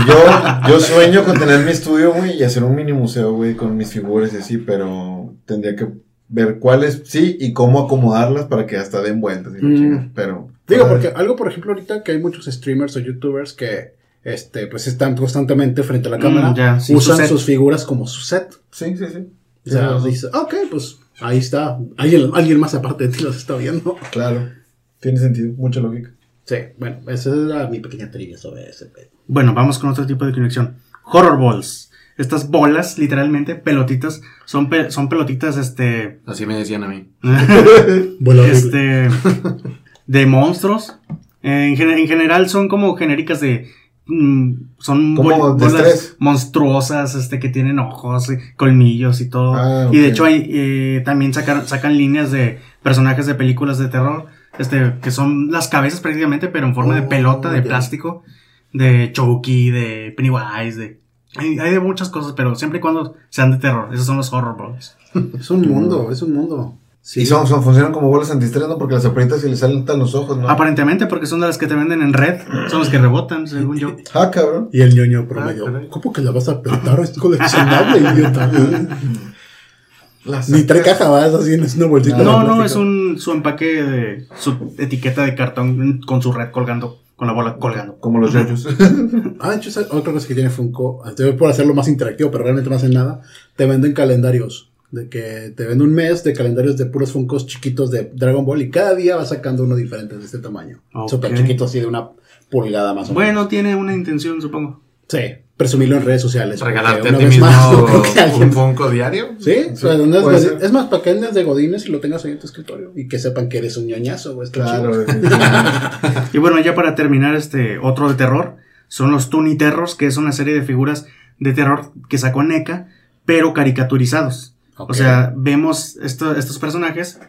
Speaker 4: Yo, yo sueño con tener mi estudio, güey, y hacer un mini museo, güey, con mis figuras y así, pero tendría que ver cuáles sí y cómo acomodarlas para que hasta den vueltas. y la
Speaker 2: Mm.
Speaker 4: Pero.
Speaker 2: Digo, porque algo, por ejemplo, ahorita que hay muchos streamers o youtubers que, este, pues están constantemente frente a la
Speaker 3: Mm,
Speaker 2: cámara,
Speaker 3: sí,
Speaker 2: usan sus figuras como su set.
Speaker 4: Sí, sí, sí.
Speaker 2: O sea, dice, ok, pues ahí está. Alguien, alguien más aparte de ti los está viendo.
Speaker 4: Claro. Tiene sentido, mucha lógica.
Speaker 2: Sí, bueno, esa era mi pequeña trivia sobre ese pedo.
Speaker 3: Bueno, vamos con otro tipo de conexión. Horror balls. Estas bolas, literalmente, pelotitas, son, pe- son pelotitas, este,
Speaker 1: Así me decían a mí.
Speaker 3: Este, de monstruos. En, gen- en general son como genéricas de, son bol-
Speaker 4: de
Speaker 3: bolas monstruosas, este, que tienen ojos, y colmillos y todo.
Speaker 4: Ah,
Speaker 3: Y de hecho hay, eh, también sacan, sacan líneas de personajes de películas de terror, este, que son las cabezas prácticamente, pero en forma de
Speaker 4: Oh,
Speaker 3: pelota, de plástico, de Chucky, de Pennywise, de... Hay, hay de muchas cosas, pero siempre y cuando sean de terror. Esos son los horror balls.
Speaker 2: Es un mundo, es un mundo. Sí.
Speaker 4: Y son, son, funcionan como bolas antiestrés, ¿no? Porque las aprietas y le salen tan los ojos, ¿no?
Speaker 3: Aparentemente, porque son de las que te venden en red, son las que rebotan, según yo.
Speaker 4: Ah, cabrón.
Speaker 2: Y el ñoño promedio.
Speaker 1: Ah.
Speaker 2: ¿Cómo que la vas a apretar? Es coleccionable, idiota. Ni trae caja, vas así, es una bolsita. de
Speaker 3: No, no, es un su empaque de su etiqueta de cartón con su red colgando, con la bola colgando.
Speaker 4: Como los yoyos.
Speaker 2: Ah, otra cosa que tiene Funko, por hacerlo más interactivo, pero realmente no hacen nada, te venden calendarios. De que te venden un mes de calendarios de puros Funkos chiquitos de Dragon Ball y cada día vas sacando uno diferente de este tamaño.
Speaker 3: Ok.
Speaker 2: Súper chiquito, así de una pulgada más o menos.
Speaker 3: Bueno, tiene una intención, supongo.
Speaker 2: Sí, presumirlo en redes sociales.
Speaker 1: Regalarte a ti mismo
Speaker 2: más, no
Speaker 1: un Funko diario.
Speaker 2: Sí, o sea, no es, más, para que andes de godines y lo tengas ahí en tu escritorio y que sepan que eres un ñoñazo, está
Speaker 4: Claro.
Speaker 3: Y bueno, ya para terminar este otro de terror, son los Tuni Terrors, que es una serie de figuras de terror que sacó NECA, pero caricaturizados. O sea, vemos esto- estos personajes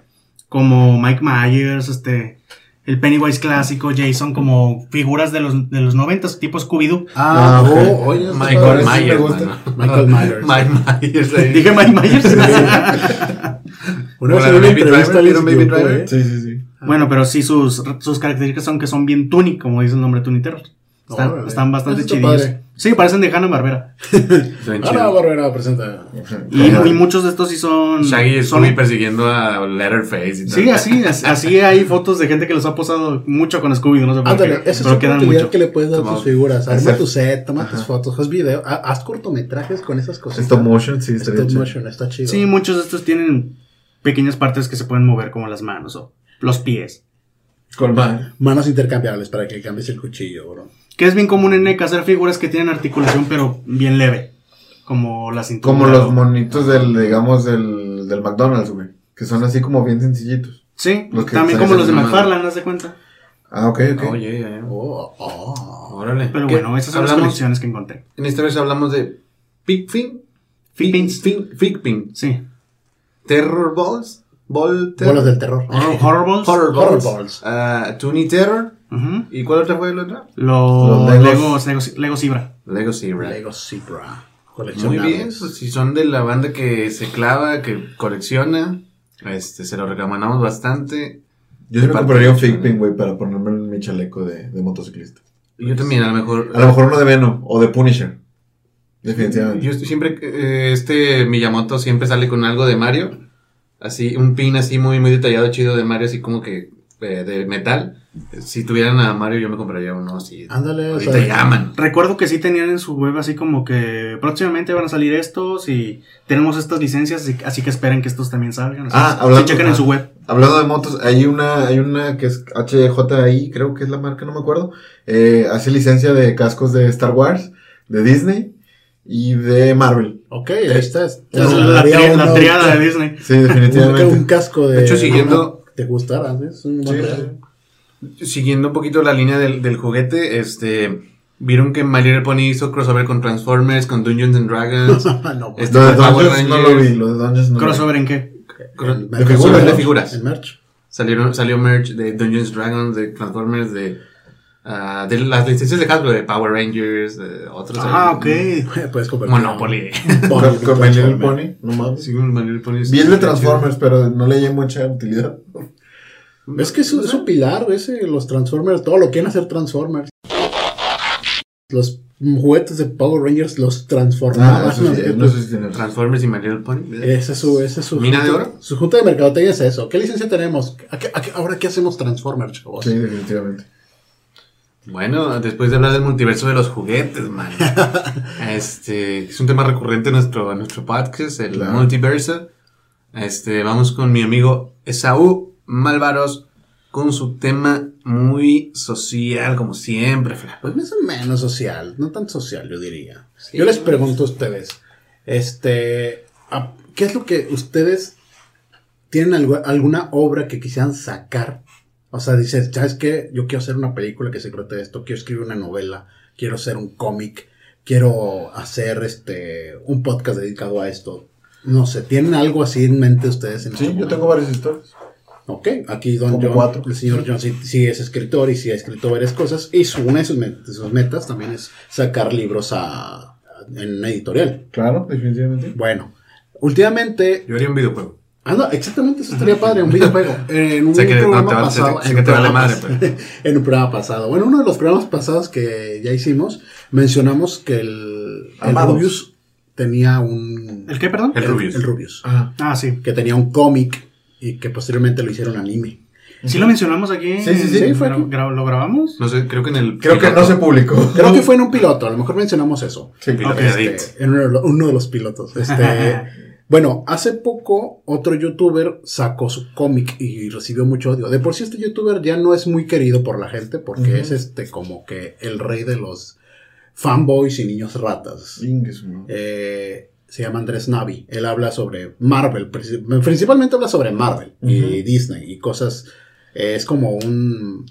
Speaker 3: como Mike Myers, este, el Pennywise clásico, Jason, como figuras de los, de los 90, tipo Scooby-Doo.
Speaker 2: Ah,
Speaker 4: Ah,
Speaker 2: oh, oye,
Speaker 1: Michael Myers.
Speaker 2: Michael Myers.
Speaker 1: Mike Myers. ahí.
Speaker 3: Dije Mike Myers.
Speaker 2: Una vez
Speaker 1: Baby
Speaker 2: entrevista
Speaker 1: Driver,
Speaker 2: les
Speaker 1: ¿vieron Baby Driver?
Speaker 2: ¿eh?
Speaker 4: Sí, sí, sí.
Speaker 3: bueno, pero sí, sus, sus características son que son bien Tuni, como dice el nombre Tuni Terrors. Están, están bastante
Speaker 2: está
Speaker 3: chidillos. Sí, parecen de Hanna Barbera.
Speaker 1: Chidos.
Speaker 2: Barbera presenta.
Speaker 3: Y, y muchos de estos sí son.
Speaker 1: Shaggy
Speaker 3: son
Speaker 1: Scooby persiguiendo a Letterface y tal.
Speaker 3: Sí, así, así, hay fotos de gente que los ha posado mucho con Scooby, no sé por
Speaker 2: Ándale,
Speaker 3: qué, pero quedan mucho.
Speaker 2: que le puedes dar a tus figuras. Arma tu set, toma tus
Speaker 4: Ajá.
Speaker 2: fotos, haz video, ha- haz cortometrajes con esas cosas.
Speaker 4: Stop motion, sí, estaría
Speaker 2: Stop motion, está chido.
Speaker 3: Sí, muchos de estos tienen pequeñas partes que se pueden mover como las manos o los pies.
Speaker 4: Con.
Speaker 2: Manos intercambiables para que cambies el cuchillo, bro.
Speaker 3: Que es bien común en NECA hacer figuras que tienen articulación pero bien leve. Como la cintura.
Speaker 4: Como los monitos del, digamos, del, del McDonald's, güey. Que son así como bien sencillitos.
Speaker 3: Sí,
Speaker 4: los que
Speaker 3: también como los de. McFarlane, haz de cuenta.
Speaker 4: Ah, ok, ok.
Speaker 1: Oye, ya, ya.
Speaker 2: Oh, oh.
Speaker 1: Órale.
Speaker 3: Pero
Speaker 1: ¿Qué?
Speaker 3: bueno, esas son las colecciones que encontré.
Speaker 1: En esta vez hablamos de Pigfin.
Speaker 3: Figpins.
Speaker 1: Figpin.
Speaker 3: Sí.
Speaker 1: Terror Balls. Ball Terror.
Speaker 2: Bolas del terror.
Speaker 3: Horror, horror balls.
Speaker 1: Horror
Speaker 2: Horror
Speaker 1: Balls.
Speaker 2: Balls.
Speaker 1: Ah, Toonie Terror. ¿Y cuál otra fue la otra?
Speaker 3: Los,
Speaker 4: Los Legos.
Speaker 3: Legos Zebra.
Speaker 1: Lego Zebra.
Speaker 2: Lego Zebra.
Speaker 1: Muy bien, pues si son de la banda que se clava, que colecciona, este, se lo recomendamos bastante.
Speaker 4: Yo sí me compraría un fake pin, güey, para ponerme en mi chaleco de, de motociclista.
Speaker 1: Yo también, a lo mejor.
Speaker 4: A lo mejor uno de Venom o de Punisher. Definitivamente.
Speaker 1: Yo estoy siempre, eh, este Miyamoto siempre sale con algo de Mario. Así, un pin así muy, muy detallado, chido de Mario, así como que eh, de metal. Si tuvieran a Mario, yo me compraría uno así.
Speaker 2: Ándale, o
Speaker 1: Ahorita
Speaker 2: sea,
Speaker 1: llaman.
Speaker 3: Recuerdo que sí tenían en su web así como que próximamente van a salir estos y tenemos estas licencias, así, así que esperen que estos también salgan. Sea,
Speaker 4: Ah, hablando-
Speaker 3: chequen en su web.
Speaker 4: Hablando de motos, hay una, hay una que es HJI, creo que es la marca, no me acuerdo. Eh, hace licencia de cascos de Star Wars, de Disney y de Marvel.
Speaker 2: Ok, ahí está.
Speaker 3: Es la, triada de Disney.
Speaker 4: Sí, definitivamente.
Speaker 2: un casco de.
Speaker 1: De hecho, siguiendo-
Speaker 2: ¿Te gustara? ¿sí? Es un buen
Speaker 4: sí.
Speaker 2: regalo.
Speaker 1: Siguiendo un poquito la línea del, del juguete, este. Vieron que My Little Pony hizo crossover con Transformers, con Dungeons and Dragons.
Speaker 2: no, pues,
Speaker 1: Este,
Speaker 4: Lo de
Speaker 1: con Power
Speaker 4: Dungeons no lo
Speaker 1: Rangers.
Speaker 4: vi, lo de Dungeons no.
Speaker 3: ¿Crossover en qué?
Speaker 1: Cro-
Speaker 2: el-
Speaker 1: de
Speaker 2: el-
Speaker 1: figuras,
Speaker 2: el-
Speaker 1: de figuras.
Speaker 2: El merch.
Speaker 1: Salieron, salió merch de Dungeons Dragons, de Transformers, de, de las licencias de Hasbro, de Power Rangers, de otros.
Speaker 3: Ah, ok.
Speaker 2: Puedes comprar.
Speaker 1: Monopoly.
Speaker 4: Con, con My Little Pony, no mames.
Speaker 1: Sí, con My Little Pony.
Speaker 4: Vi el de Transformers, pero no le hallé mucha utilidad.
Speaker 2: Es que es, un- es un pilar ese, los Transformers, todo lo quieren hacer Transformers. Los juguetes de Power Rangers los transformaban.
Speaker 4: Ah.
Speaker 1: Transformers y My Little Pony.
Speaker 2: Ese es su, ese es su
Speaker 1: ¿Mina de oro?
Speaker 2: Su junta de mercadotecnia es eso. ¿Qué licencia tenemos? ¿A qué- a qué- ahora qué hacemos Transformers, chavos?
Speaker 4: Sí, definitivamente.
Speaker 1: Bueno, después de hablar del multiverso de los juguetes, man. este, es un tema recurrente en nuestro, en nuestro podcast, el
Speaker 4: Claro.
Speaker 1: multiverso. Este, vamos con mi amigo Esaú Malvaros con su tema muy social, como siempre.
Speaker 2: Pues más o menos social, no tan social, yo diría. yo les pregunto a ustedes, este, ¿qué es lo que ustedes tienen algo- alguna obra que quisieran sacar? O sea, dices, ¿sabes qué? Yo quiero hacer una película que se trate de esto, quiero escribir una novela, quiero hacer un cómic, quiero hacer este un podcast dedicado a esto. No sé, ¿tienen algo así en mente ustedes? En
Speaker 4: Sí,
Speaker 2: este
Speaker 4: yo tengo varias historias.
Speaker 2: Ok, aquí Don
Speaker 4: Como
Speaker 2: John,
Speaker 4: cuatro.
Speaker 2: el señor John sí, sí es escritor y sí ha escrito varias cosas. Y su, una de sus, met- de sus metas también es sacar libros a, a- en una editorial.
Speaker 4: Claro, definitivamente.
Speaker 2: Bueno, últimamente.
Speaker 1: Yo haría un videojuego.
Speaker 2: Ah, no, exactamente, eso estaría padre, un videojuego. En un
Speaker 1: Sé que no
Speaker 2: programa
Speaker 1: te vale-
Speaker 2: pasado.
Speaker 1: sé
Speaker 2: en
Speaker 1: que
Speaker 2: un
Speaker 1: te vale
Speaker 2: programa
Speaker 1: madre,
Speaker 2: pas-
Speaker 1: pero-
Speaker 2: En un programa pasado. Bueno, uno de los programas pasados que ya hicimos, mencionamos que el, el. Rubius tenía un.
Speaker 3: ¿El qué, perdón?
Speaker 1: El Rubius.
Speaker 2: El Rubius.
Speaker 4: Ajá.
Speaker 3: Ah, sí.
Speaker 2: Que tenía un cómic y que posteriormente lo hicieron anime.
Speaker 3: Sí lo mencionamos aquí.
Speaker 4: Sí, sí, sí.
Speaker 2: Sí, fue aquí.
Speaker 3: Gra- ¿Lo grabamos?
Speaker 1: No sé, creo que en el.
Speaker 4: Creo que no se publicó.
Speaker 2: Creo que fue en un piloto, a lo mejor mencionamos eso.
Speaker 4: Sí,
Speaker 1: Piloto.
Speaker 3: Ok.
Speaker 1: Edit.
Speaker 2: Este, en uno de, lo- uno de los pilotos. Este, bueno, hace poco otro youtuber sacó su cómic y recibió mucho odio. De por sí este youtuber ya no es muy querido por la gente porque es este como que el rey de los fanboys y niños ratas.
Speaker 4: Ingues, ¿no?
Speaker 2: Eh, se llama Andrés Navi. Él habla sobre Marvel, princi- principalmente habla sobre Marvel y. Disney y cosas. eh, es como un.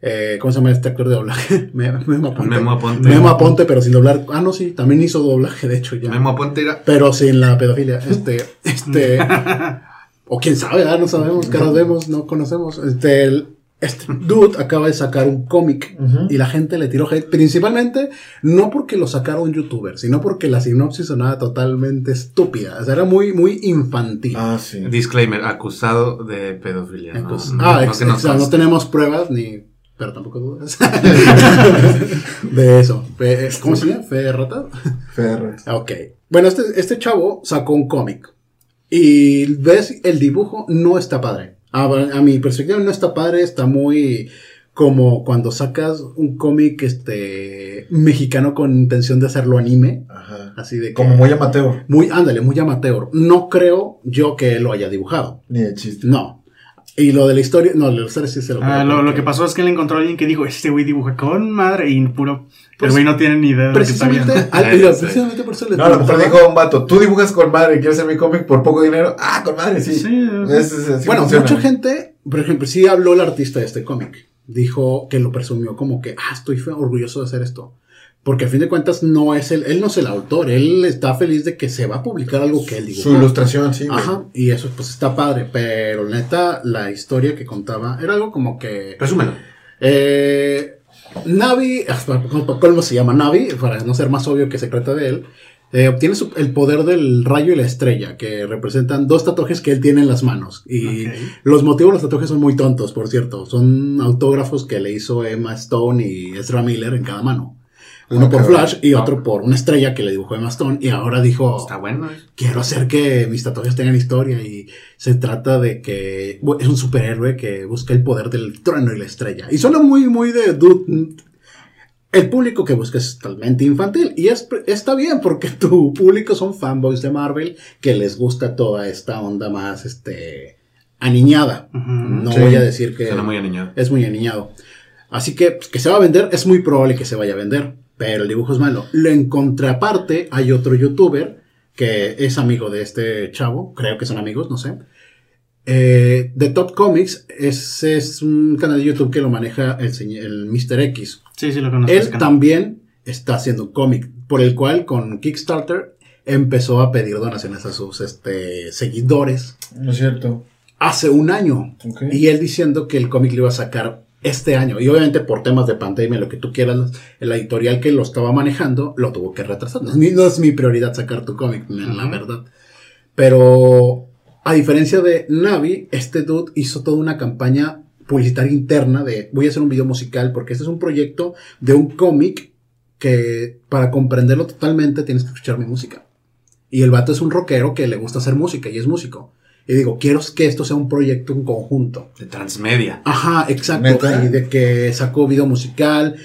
Speaker 2: eh, ¿Cómo se llama este actor de doblaje? Me- Memo Aponte.
Speaker 1: Memo Aponte.
Speaker 2: Memo Aponte, pero sin doblar. Ah, no, sí, también hizo doblaje, de hecho, ya.
Speaker 1: Memo Aponte era.
Speaker 2: Pero sin la pedofilia. Este, este. o quién sabe, ¿verdad? no sabemos, caras vemos, no conocemos. Este, el- este dude acaba de sacar un cómic y la gente le tiró hate, principalmente no porque lo sacara un youtuber, sino porque la sinopsis sonaba totalmente estúpida. O sea, era muy, muy infantil.
Speaker 4: Ah, sí.
Speaker 1: Disclaimer, acusado de pedofilia. ¿no?
Speaker 2: Entonces,
Speaker 1: No,
Speaker 2: ah,
Speaker 1: no
Speaker 2: ex- no
Speaker 1: conste.
Speaker 2: tenemos pruebas ni. Pero tampoco dudas. de eso. Fe- ¿Cómo se llama? ¿Fe rata? Ok. Bueno, este, este chavo sacó un cómic. Y ves, el dibujo no está padre. A, a mi perspectiva no está padre, está muy como cuando sacas un cómic este mexicano con intención de hacerlo anime.
Speaker 4: Ajá.
Speaker 2: Así de que-
Speaker 4: Como muy amateur.
Speaker 2: muy, ándale, muy amateur. No creo yo que lo haya dibujado.
Speaker 4: Ni de chiste.
Speaker 2: No. Y lo de la historia, no, lo de la historia sí se lo
Speaker 3: Ah, lo, que pasó es que él encontró a alguien que dijo, este güey dibuja con madre y puro...
Speaker 2: Pues,
Speaker 3: el güey no tiene ni idea de lo que está
Speaker 2: Precisamente,
Speaker 3: viendo.
Speaker 2: al-
Speaker 1: Sí,
Speaker 2: mira,
Speaker 1: sí.
Speaker 2: precisamente por eso le
Speaker 4: No, a lo mejor
Speaker 2: dibujaba.
Speaker 4: dijo un vato, tú dibujas con madre, ¿quieres hacer mi cómic por poco dinero? Ah, con madre, sí.
Speaker 3: Sí,
Speaker 4: Es- es- así
Speaker 2: Bueno,
Speaker 4: funciona.
Speaker 2: mucha gente, por ejemplo, sí habló el artista de este cómic. Dijo que lo presumió como que, ah, estoy orgulloso de hacer esto. Porque a fin de cuentas no es el, él no es el autor, él está feliz de que se va a publicar algo que él dibujó.
Speaker 4: Su ilustración, sí. güey.
Speaker 2: Ajá, y eso pues está padre, pero neta, la historia que contaba era algo como que...
Speaker 1: Resúmelo.
Speaker 2: Eh, Navi, por colmo se llama Navi, para no ser más obvio que se trata de él. eh, obtiene su- el poder del rayo y la estrella, que representan dos tatuajes que él tiene en las manos. Y los motivos de los tatuajes son muy tontos, por cierto. Son autógrafos que le hizo Emma Stone y Ezra Miller en cada mano. Uno
Speaker 4: Ah,
Speaker 2: por. Flash y otro por una estrella que le dibujó Emma Stone. Y ahora dijo,
Speaker 1: Está bueno. ¿eh?
Speaker 2: quiero hacer que mis tatuajes tengan historia. Y se trata de que es un superhéroe que busca el poder del trueno y la estrella. Y suena muy, muy de... dude, el público que busca es totalmente infantil y es, está bien porque tu público son fanboys de Marvel que les gusta toda esta onda más este aniñada. No
Speaker 4: Sí.
Speaker 2: voy a decir que
Speaker 1: Suena muy aniñado.
Speaker 2: es muy aniñado. Así que pues, que se va a vender, es muy probable que se vaya a vender, pero el dibujo es malo. Lo en contraparte hay otro youtuber que es amigo de este chavo, creo que son amigos, no sé. Eh, The Top Comics es, es un canal de YouTube que lo maneja el, el Mr. X.
Speaker 3: Sí, sí, lo conozco.
Speaker 2: Él también está haciendo un cómic, por el cual con Kickstarter empezó a pedir donaciones a sus este, seguidores
Speaker 4: No es cierto.
Speaker 2: hace un año. Y él diciendo que el cómic lo iba a sacar este año. Y obviamente por temas de pandemia, lo que tú quieras, la editorial que lo estaba manejando lo tuvo que retrasar. No es mi, no es mi prioridad sacar tu cómic, la
Speaker 3: Ujú.
Speaker 2: verdad. Pero a diferencia de Navi, este dude hizo toda una campaña publicitaria interna de voy a hacer un video musical porque este es un proyecto de un cómic que para comprenderlo totalmente tienes que escuchar mi música. Y el vato es un rockero que le gusta hacer música y es músico. Y digo, quiero que esto sea un proyecto en conjunto.
Speaker 1: De transmedia.
Speaker 2: Ajá, exacto.
Speaker 4: ¿Neta?
Speaker 2: Y de que sacó video musical.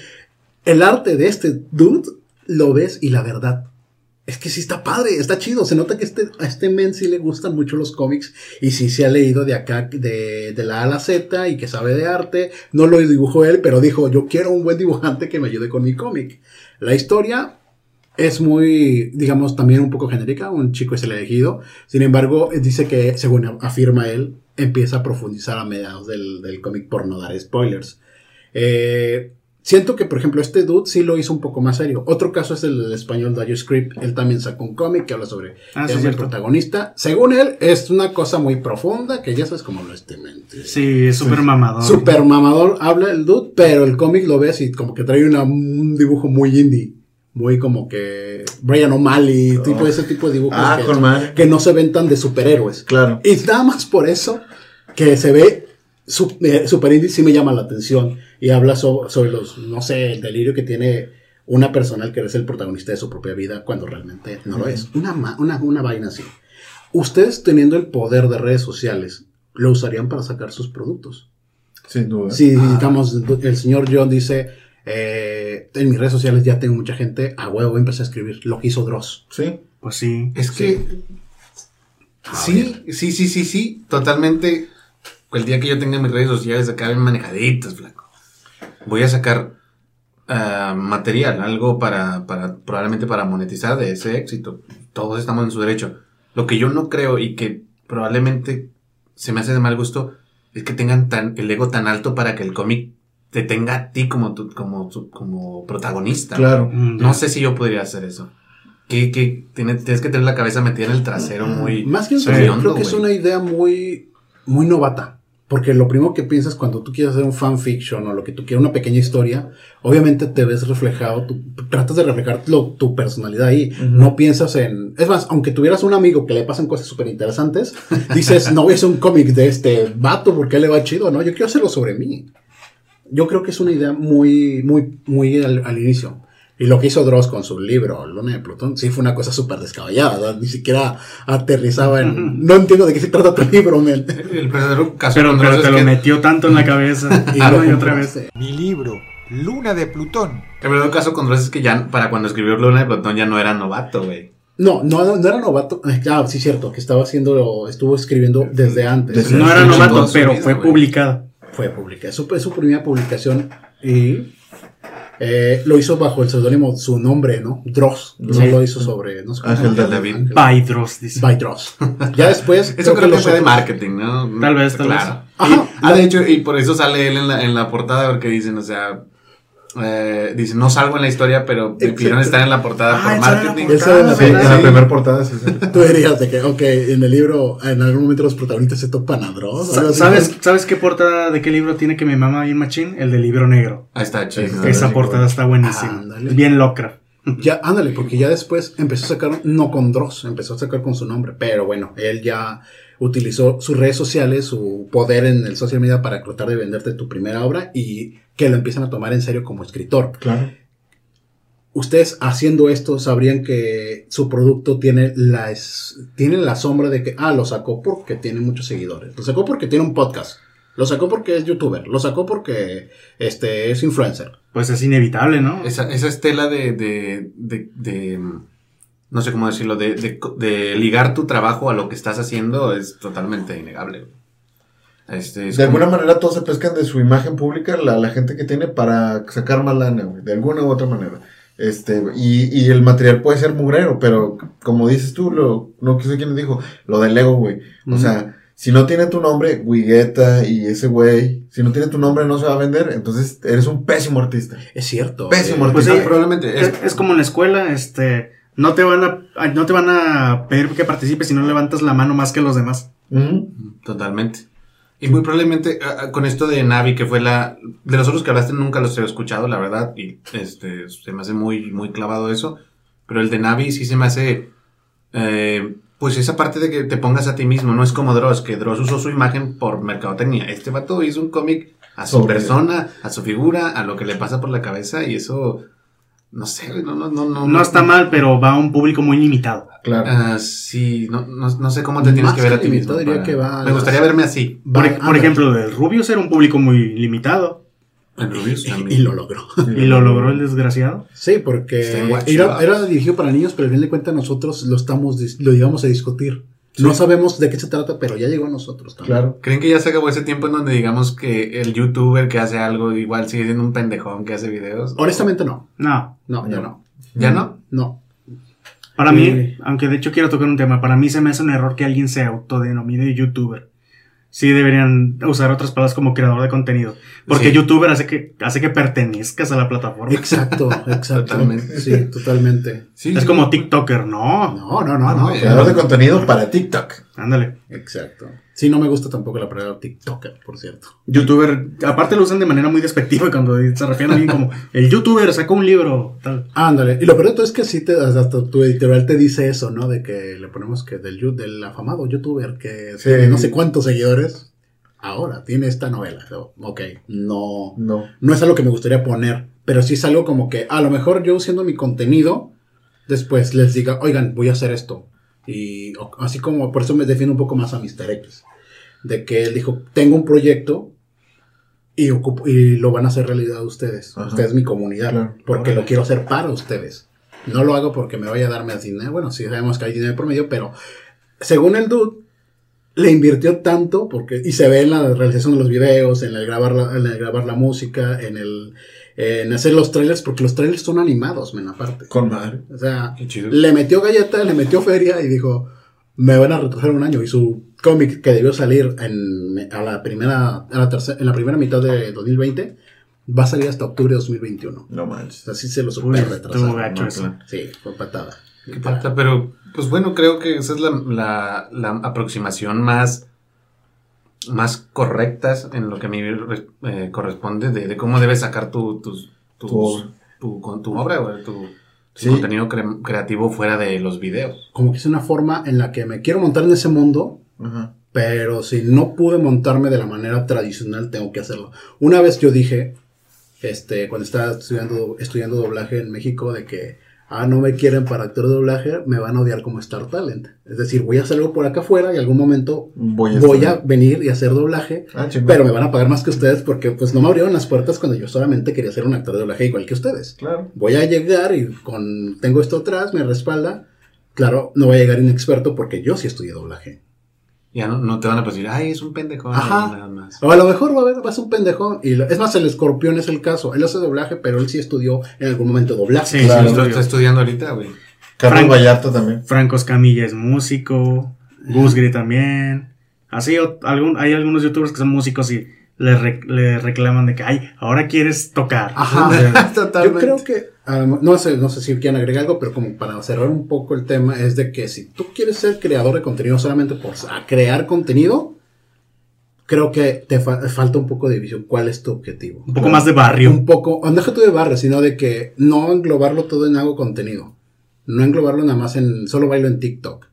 Speaker 2: El arte de este dude lo ves y la verdad es que sí está padre, está chido. Se nota que este, a este men sí le gustan mucho los cómics y sí se ha leído de acá, de, de la A a la Z y que sabe de arte. No lo dibujó él, pero dijo, yo quiero un buen dibujante que me ayude con mi cómic. La historia es muy, digamos, también un poco genérica. Un chico es el elegido. Sin embargo, dice que, según afirma él, empieza a profundizar a mediados del, del cómic por no dar spoilers. Eh, siento que, por ejemplo, este dude sí lo hizo un poco más serio. Otro caso es el del español Dario Script. Él también sacó un cómic que habla sobre
Speaker 3: Ah, sí,
Speaker 2: el protagonista. Según él, es una cosa muy profunda que ya sabes cómo lo este mente.
Speaker 3: Sí, es súper mamador.
Speaker 2: Super mamador habla el dude, pero el cómic lo ves y como que trae una- un dibujo muy indie. Muy como que Brian O'Malley,
Speaker 4: Oh.
Speaker 2: tipo ese tipo de dibujos
Speaker 4: Ah,
Speaker 2: que, que no se ven tan de superhéroes.
Speaker 4: Claro.
Speaker 2: Y nada más por eso que se ve su- eh, super indie sí me llama la atención. Y habla so- sobre los, no sé, el delirio que tiene una persona al que es el protagonista de su propia vida cuando realmente no lo es. Una, una, una vaina así. Ustedes teniendo el poder de redes sociales, ¿lo usarían para sacar sus productos?
Speaker 4: Sin duda.
Speaker 2: Si, digamos, el señor John dice, eh, en mis redes sociales ya tengo mucha gente, a huevo empecé a escribir lo que hizo Dross.
Speaker 4: Sí.
Speaker 3: Pues sí.
Speaker 1: Es que. Sí, sí, sí, sí, sí. Totalmente. El día que yo tenga mis redes sociales acá bien manejaditas, flaco. Voy a sacar ah, material, algo para, para, probablemente para monetizar de ese éxito. Todos estamos en su derecho. Lo que yo no creo y que probablemente se me hace de mal gusto es que tengan tan, el ego tan alto para que el cómic te tenga a ti como, tu- como, su- como protagonista.
Speaker 4: Claro.
Speaker 3: Mm.
Speaker 1: No sé si yo podría hacer eso. Que, que tiene- tienes que tener la cabeza metida en el trasero muy...
Speaker 2: Más que eso, creo que es una idea muy, muy novata. Porque lo primero que piensas cuando tú quieres hacer un fanfiction o lo que tú quieras, una pequeña historia, obviamente te ves reflejado, tú tratas de reflejar lo- tu personalidad ahí. No piensas en. Es más, aunque tuvieras un amigo que le pasan cosas súper interesantes, dices, no voy a hacer un cómic de este vato porque le va chido, ¿no? Yo quiero hacerlo sobre mí. Yo creo que es una idea muy, muy, muy al, al inicio. Y lo que hizo Dross con su libro, Luna de Plutón, sí fue una cosa súper descabellada, ¿verdad? Ni siquiera aterrizaba en... No entiendo de qué se trata tu libro, men.
Speaker 1: El verdadero caso
Speaker 3: Pero,
Speaker 1: con
Speaker 3: pero te lo
Speaker 1: que-
Speaker 3: metió tanto en la cabeza.
Speaker 2: Y
Speaker 3: Ah, y otra vez.
Speaker 5: Mi libro, Luna de Plutón.
Speaker 1: El verdadero caso con Dross es que ya para cuando escribió Luna de Plutón ya no era novato, güey.
Speaker 2: No, no, no era novato. Ah, sí, cierto, que estaba haciendo, estuvo escribiendo desde antes.
Speaker 4: Desde-
Speaker 3: No era novato, pero
Speaker 1: vida,
Speaker 3: fue
Speaker 1: güey.
Speaker 2: Fue publicada. Su, es su primera publicación y eh, lo hizo bajo el seudónimo, su nombre, ¿no? Dross. No
Speaker 3: Sí.
Speaker 2: lo hizo sobre, no sé
Speaker 4: Ángel
Speaker 2: llama.
Speaker 1: David.
Speaker 2: Ángel-
Speaker 3: By Dross, dice.
Speaker 2: By Dross. Ya después.
Speaker 1: Eso creo que
Speaker 2: los
Speaker 1: fue de marketing, ¿no?
Speaker 3: Tal vez, tal
Speaker 1: claro.
Speaker 3: vez.
Speaker 1: Y-
Speaker 2: Ajá.
Speaker 1: ah, de hecho, y por eso sale él en la, en la portada, porque dicen, o sea, eh, dicen, no salgo en la historia, pero me pidieron estar en la portada
Speaker 3: Ah,
Speaker 1: por marketing.
Speaker 2: Esa era la
Speaker 4: Sí, en la primera portada sí. sí.
Speaker 2: Tú dirías de que, ok, en el libro, en algún momento los protagonistas se topan a Dross.
Speaker 3: ¿Sabes, ¿Sabes qué portada de qué libro tiene que me mama bien machín? El del libro negro.
Speaker 1: Ahí está, chido.
Speaker 4: Esa
Speaker 3: portada está buenísima. Bien Lovecraft.
Speaker 2: Ya, ándale, porque ya después empezó a sacar, no con Dross, empezó a sacar con su nombre, pero bueno, él ya utilizó sus redes sociales, su poder en el social media para tratar de venderte tu primera obra y que lo empiezan a tomar en serio como escritor.
Speaker 4: Claro.
Speaker 2: Ustedes haciendo esto sabrían que su producto tiene la, es- tiene la sombra de que, ah, lo sacó porque tiene muchos seguidores, lo sacó porque tiene un podcast, lo sacó porque es youtuber, lo sacó porque este, es influencer.
Speaker 3: Pues es inevitable, ¿no?
Speaker 1: Esa, esa estela de, de, de, de, no sé cómo decirlo, de, de, de ligar tu trabajo a lo que estás haciendo es totalmente innegable. Este, es
Speaker 4: De
Speaker 1: como-
Speaker 4: alguna manera todos se pescan de su imagen pública, la, la gente que tiene para sacar más lana, güey, de alguna u otra manera. Este, y, y el material puede ser mugrero, pero como dices tú, lo, no sé quién dijo, lo del ego, güey. O sea, si no tiene tu nombre, Wigueta y ese güey, si no tiene tu nombre no se va a vender, entonces eres un pésimo artista.
Speaker 2: Es cierto.
Speaker 4: Pésimo
Speaker 2: eh,
Speaker 3: Pues
Speaker 1: Ah,
Speaker 3: sí,
Speaker 1: probablemente.
Speaker 3: Es,
Speaker 1: Es,
Speaker 3: es como en la escuela, este, no te van a, no te van a pedir que participes si no levantas la mano más que los demás.
Speaker 4: Ujú.
Speaker 1: Totalmente. Y muy probablemente ah, ah, con esto de Navi, que fue la... De los otros que hablaste nunca los he escuchado, la verdad, y este se me hace muy, muy clavado eso. Pero el de Navi sí se me hace... eh, pues esa parte de que te pongas a ti mismo, no es como Dross, que Dross usó su imagen por mercadotecnia. Este vato hizo un cómic a su
Speaker 4: Sobre-
Speaker 1: persona, a su figura, a lo que le pasa por la cabeza y eso... No sé, no, no, no, no.
Speaker 3: No está mal, pero va a un público muy limitado.
Speaker 4: Claro.
Speaker 1: Ah, sí, no, no, no sé cómo te tienes
Speaker 2: Más
Speaker 1: que ver a ti mismo.
Speaker 2: diría
Speaker 1: para-
Speaker 2: que va a
Speaker 1: Me gustaría verme así.
Speaker 3: Por,
Speaker 2: Va-
Speaker 3: por
Speaker 2: ándale.
Speaker 3: ejemplo, el Rubius era un público muy limitado
Speaker 1: En Rubius
Speaker 2: Y
Speaker 1: también.
Speaker 2: lo logró.
Speaker 3: y lo logró el desgraciado.
Speaker 2: Sí, porque era, dirigido para niños, pero al fin de cuentas nosotros lo estamos lo íbamos a discutir. No sabemos de qué se trata, pero ya llegó a nosotros también.
Speaker 4: Claro.
Speaker 1: ¿Creen que ya se acabó ese tiempo en donde digamos que el youtuber que hace algo igual sigue siendo un pendejón que hace videos?
Speaker 2: Honestamente no.
Speaker 3: No,
Speaker 2: No, ya no.
Speaker 1: ¿Ya no?
Speaker 2: No.
Speaker 3: para
Speaker 2: Sí.
Speaker 3: mí, aunque de hecho quiero tocar un tema, para mí se me hace un error que alguien se autodenomine youtuber. Sí deberían usar otras palabras como creador de contenido. Porque
Speaker 1: Sí.
Speaker 3: youtuber hace que, hace que pertenezcas a la plataforma.
Speaker 2: Exacto, exacto.
Speaker 1: Totalmente.
Speaker 2: Sí, totalmente.
Speaker 1: Sí,
Speaker 3: es
Speaker 1: sí.
Speaker 3: como TikToker, no.
Speaker 2: No, no, no, no.
Speaker 1: No,
Speaker 4: Creador de contenido para TikTok.
Speaker 3: Ándale.
Speaker 2: Exacto. Sí, no me gusta tampoco la palabra TikToker, por cierto.
Speaker 3: Youtuber, aparte lo usan de manera muy despectiva cuando se refieren a alguien como el youtuber sacó un libro, tal.
Speaker 2: Ándale. Y lo peor de todo es que sí te, hasta tu editorial te dice eso, ¿no? De que le ponemos que del, del afamado youtuber que
Speaker 4: Sí.
Speaker 2: tiene no sé cuántos seguidores. Ahora tiene esta novela. Ok, no.
Speaker 4: No.
Speaker 2: no es algo que me gustaría poner, pero sí es algo como que a lo mejor yo siendo mi contenido, después les diga, oigan, voy a hacer esto. Y así como, por eso me defiendo un poco más a Mr. X, de que él dijo, tengo un proyecto y, ocupo- y lo van a hacer realidad ustedes,
Speaker 4: Ajá.
Speaker 2: ustedes mi comunidad,
Speaker 4: Claro.
Speaker 2: porque lo quiero hacer para ustedes. No lo hago porque me vaya a darme dinero, bueno, sí sabemos que hay dinero por medio, pero según el dude, le invirtió tanto porque y se ve en la realización de los videos, en el grabar la, en el grabar la música, en el en hacer los trailers porque los trailers son animados, men, aparte.
Speaker 4: Con madre.
Speaker 2: O sea, le metió galleta, le metió feria y dijo, "Me van a retrasar un año" y su cómic que debió salir en a la primera a la tercera, en la primera mitad de 2020 va a salir hasta octubre de 2021.
Speaker 4: No
Speaker 2: O
Speaker 4: manches.
Speaker 2: sea, sí se lo
Speaker 3: eso.
Speaker 4: claro.
Speaker 2: Sí, fue patada.
Speaker 1: Qué pata, pero pues bueno, creo que esa es la, la, la aproximación más, más correctas en lo que a mí eh, corresponde de, de cómo debes sacar tu, tus- tus-
Speaker 4: Tu obra.
Speaker 1: tu, con tu obra, güey, tu, tu
Speaker 4: Sí.
Speaker 1: contenido cre- creativo fuera de los videos.
Speaker 2: Como que es una forma en la que me quiero montar en ese mundo,
Speaker 4: Ajá.
Speaker 2: Pero si no pude montarme de la manera tradicional, tengo que hacerlo. Una vez yo dije, este, cuando estaba estudiando, estudiando doblaje en México, de que, ah, no me quieren para actor de doblaje, me van a odiar como Star Talent. Es decir, voy a hacer algo por acá afuera y algún momento
Speaker 4: Voy a.
Speaker 2: voy a venir y hacer doblaje,
Speaker 4: Ah,
Speaker 2: pero me van a pagar más que ustedes porque pues no me abrieron las puertas cuando yo solamente quería ser un actor de doblaje igual que ustedes.
Speaker 4: Claro.
Speaker 2: Voy a llegar y con, tengo esto atrás, me respalda. Claro, no voy a llegar inexperto porque yo sí estudié doblaje.
Speaker 1: Ya no, no te van a decir, ay, es un pendejo.
Speaker 2: Ajá.
Speaker 1: Nada más.
Speaker 2: O a lo mejor va a, ver, va a ser un pendejo. Y lo- es más, el escorpión es el caso. Él hace doblaje, pero él sí estudió en algún momento doblaje.
Speaker 3: Sí,
Speaker 4: Claro.
Speaker 3: sí,
Speaker 1: Lo
Speaker 3: lo
Speaker 1: está estudiando ahorita, güey.
Speaker 4: Carlos
Speaker 3: Frank-
Speaker 4: Vallarta también.
Speaker 3: Franco Escamilla es músico, Gusgri también. Así o- algún, hay algunos youtubers que son músicos y le, re- le reclaman de que, ay, ahora quieres tocar.
Speaker 2: Ajá. Yo
Speaker 1: Totalmente.
Speaker 2: creo que, no sé, no sé si quieren agregar algo, pero como para cerrar un poco el tema, es de que si tú quieres ser creador de contenido solamente por a crear contenido, creo que te fa- falta un poco de visión. ¿Cuál es tu objetivo?
Speaker 3: Un poco más de barrio.
Speaker 2: Un poco, no deja tú de barrio, sino de que no englobarlo todo en algo contenido. No englobarlo nada más en solo bailo en TikTok.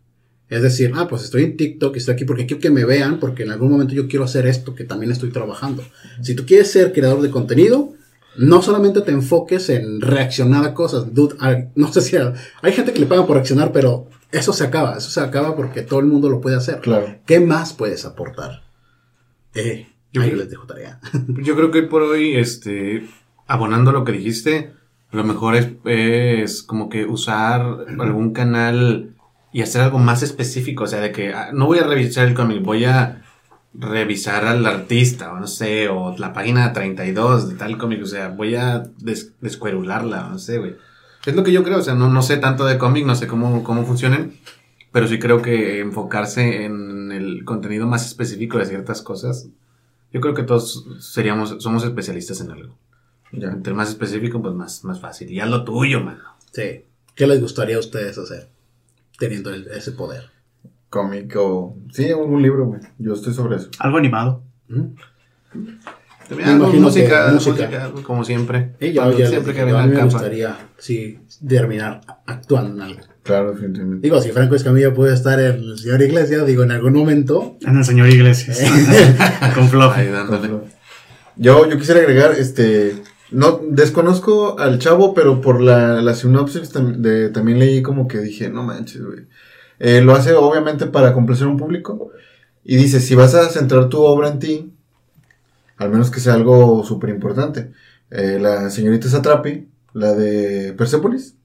Speaker 2: Es decir, ah, pues estoy en TikTok y estoy aquí porque quiero que me vean, porque en algún momento yo quiero hacer esto que también estoy trabajando. Si tú quieres ser creador de contenido, no solamente te enfoques en reaccionar a cosas. Dude, no sé si hay gente que le pagan por reaccionar, pero eso se acaba. Eso se acaba porque todo el mundo lo puede hacer.
Speaker 4: Claro.
Speaker 2: ¿Qué más puedes aportar? Eh,
Speaker 1: Yo
Speaker 2: ahí
Speaker 1: creo-
Speaker 2: les dejo tarea.
Speaker 1: Yo creo que hoy por hoy, este, abonando lo que dijiste, lo mejor es, es como que usar algún canal y hacer algo más específico. O sea, de que ah, no voy a revisar el cómic, voy a revisar al artista, o no sé, o la página 32 de tal cómic. O sea, voy a des- descuerularla, o no sé, güey. Es lo que yo creo, o sea, no, no sé tanto de cómic, no sé cómo, cómo funcionen, pero sí creo que enfocarse en el contenido más específico de ciertas cosas, yo creo que todos seríamos, somos especialistas en algo.
Speaker 4: Ya.
Speaker 1: Entre más específico, pues más, más fácil. Y haz lo tuyo, mano.
Speaker 2: Sí. ¿Qué les gustaría a ustedes hacer teniendo el- ese poder?
Speaker 4: Cómic o. Sí, algún libro, güey. Yo estoy sobre eso.
Speaker 3: Algo animado.
Speaker 2: ¿Mm?
Speaker 1: También
Speaker 2: Me
Speaker 1: algo, música,
Speaker 2: que
Speaker 1: música,
Speaker 2: música.
Speaker 1: como siempre.
Speaker 2: Y yo,
Speaker 1: siempre que
Speaker 2: yo a
Speaker 1: venga
Speaker 2: mí me gustaría, sí, terminar actuando en algo.
Speaker 4: Claro, definitivamente.
Speaker 2: Digo, si Franco Escamilla puede estar en el señor Iglesias, digo, en algún momento.
Speaker 3: En el señor Iglesias. Con
Speaker 1: dándole.
Speaker 4: Yo, yo quisiera agregar, este. No, desconozco al chavo, pero por la, la sinopsis tam- de, también leí como que dije, no manches, güey. Eh, lo hace obviamente para complacer a un público. Y dice, si vas a centrar tu obra en ti, al menos que sea algo súper importante. Eh, la señorita Satrapi, la de Persepolis.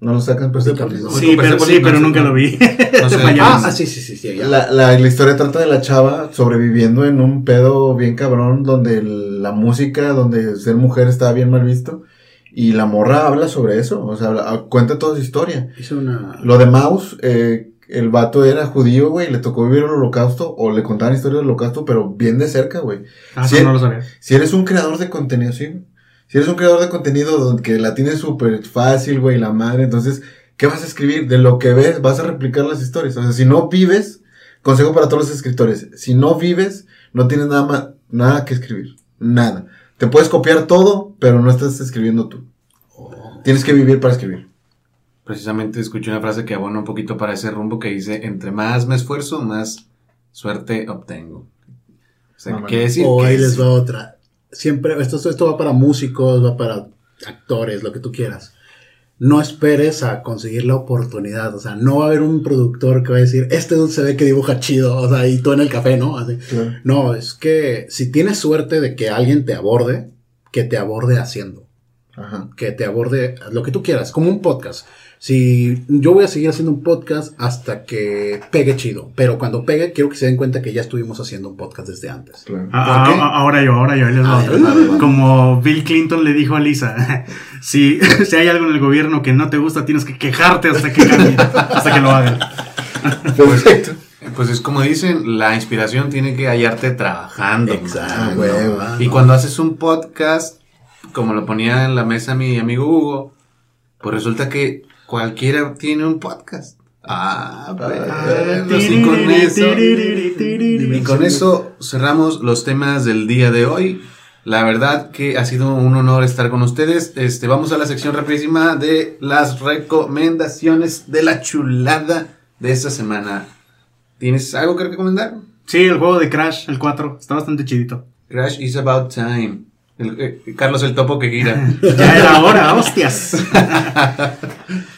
Speaker 4: ¿No lo sacan Persepolis?
Speaker 2: No.
Speaker 3: Sí, pero, sí, pero nunca lo vi.
Speaker 1: No sé.
Speaker 2: Ah, sí, sí, sí, sí, ya.
Speaker 4: La, la, la historia trata de la chava sobreviviendo en un pedo bien cabrón donde el- la música, donde ser mujer estaba bien mal visto. Y la morra habla sobre eso, o sea, habla- cuenta toda su historia.
Speaker 2: Hizo una.
Speaker 4: Lo de Maus, eh, el vato era judío, güey, le tocó vivir el holocausto, o le contaban historias del holocausto, pero bien de cerca, güey.
Speaker 3: Ah,
Speaker 4: Sí.
Speaker 3: eso no lo sabía.
Speaker 4: Si eres un creador de contenido, sí, güey. Si eres un creador de contenido donde que la tienes súper fácil, güey, la madre, entonces, ¿qué vas a escribir? De lo que ves, vas a replicar las historias. O sea, si no vives, consejo para todos los escritores, si no vives, no tienes nada más, nada que escribir. Nada. Te puedes copiar todo, pero no estás escribiendo tú. Tienes que vivir para escribir.
Speaker 1: Precisamente escuché una frase que abona un poquito para ese rumbo que dice, entre más me esfuerzo, más suerte obtengo. O sea,
Speaker 4: Ah,
Speaker 1: quiere decir
Speaker 2: o
Speaker 1: que
Speaker 2: ahí les
Speaker 1: es-
Speaker 2: va otra. Siempre, esto, esto va para músicos, va para actores, lo que tú quieras. No esperes a conseguir la oportunidad. O sea, no va a haber un productor que va a decir, este dude se ve que dibuja chido. O sea, y tú en el café, ¿no? Así. No, es que si tienes suerte de que alguien te aborde, que te aborde haciendo.
Speaker 4: Ajá.
Speaker 2: que te aborde lo que tú quieras, como un podcast. Si yo voy a seguir haciendo un podcast hasta que pegue chido, pero cuando pegue quiero que se den cuenta que ya estuvimos haciendo un podcast desde antes.
Speaker 4: Claro.
Speaker 3: Ah,
Speaker 2: ¿Por qué?
Speaker 3: ah, ahora yo, ahora yo. ahí les va
Speaker 2: Ah.
Speaker 3: Como Bill Clinton le dijo a Lisa, si, si hay algo en el gobierno que no te gusta, tienes que quejarte hasta que cambie, hasta que lo hagan.
Speaker 4: Perfecto.
Speaker 1: Pues es como dicen, la inspiración tiene que hallarte trabajando.
Speaker 2: Exacto.
Speaker 4: huevo.
Speaker 2: Ah,
Speaker 1: Y
Speaker 2: no.
Speaker 1: cuando haces un podcast, como lo ponía en la mesa mi amigo Hugo, pues resulta que cualquiera tiene un podcast. Ah, bueno, y con eso. Y con eso cerramos los temas del día de hoy. La verdad que ha sido un honor estar con ustedes. Este, vamos a la sección rapidísima de las recomendaciones de la chulada de esta semana. ¿Tienes algo que recomendar?
Speaker 3: Sí, el juego de Crash, el 4, está bastante chidito.
Speaker 1: Crash is about time. El- eh, Carlos el topo que gira.
Speaker 3: Ya era hora, hostias.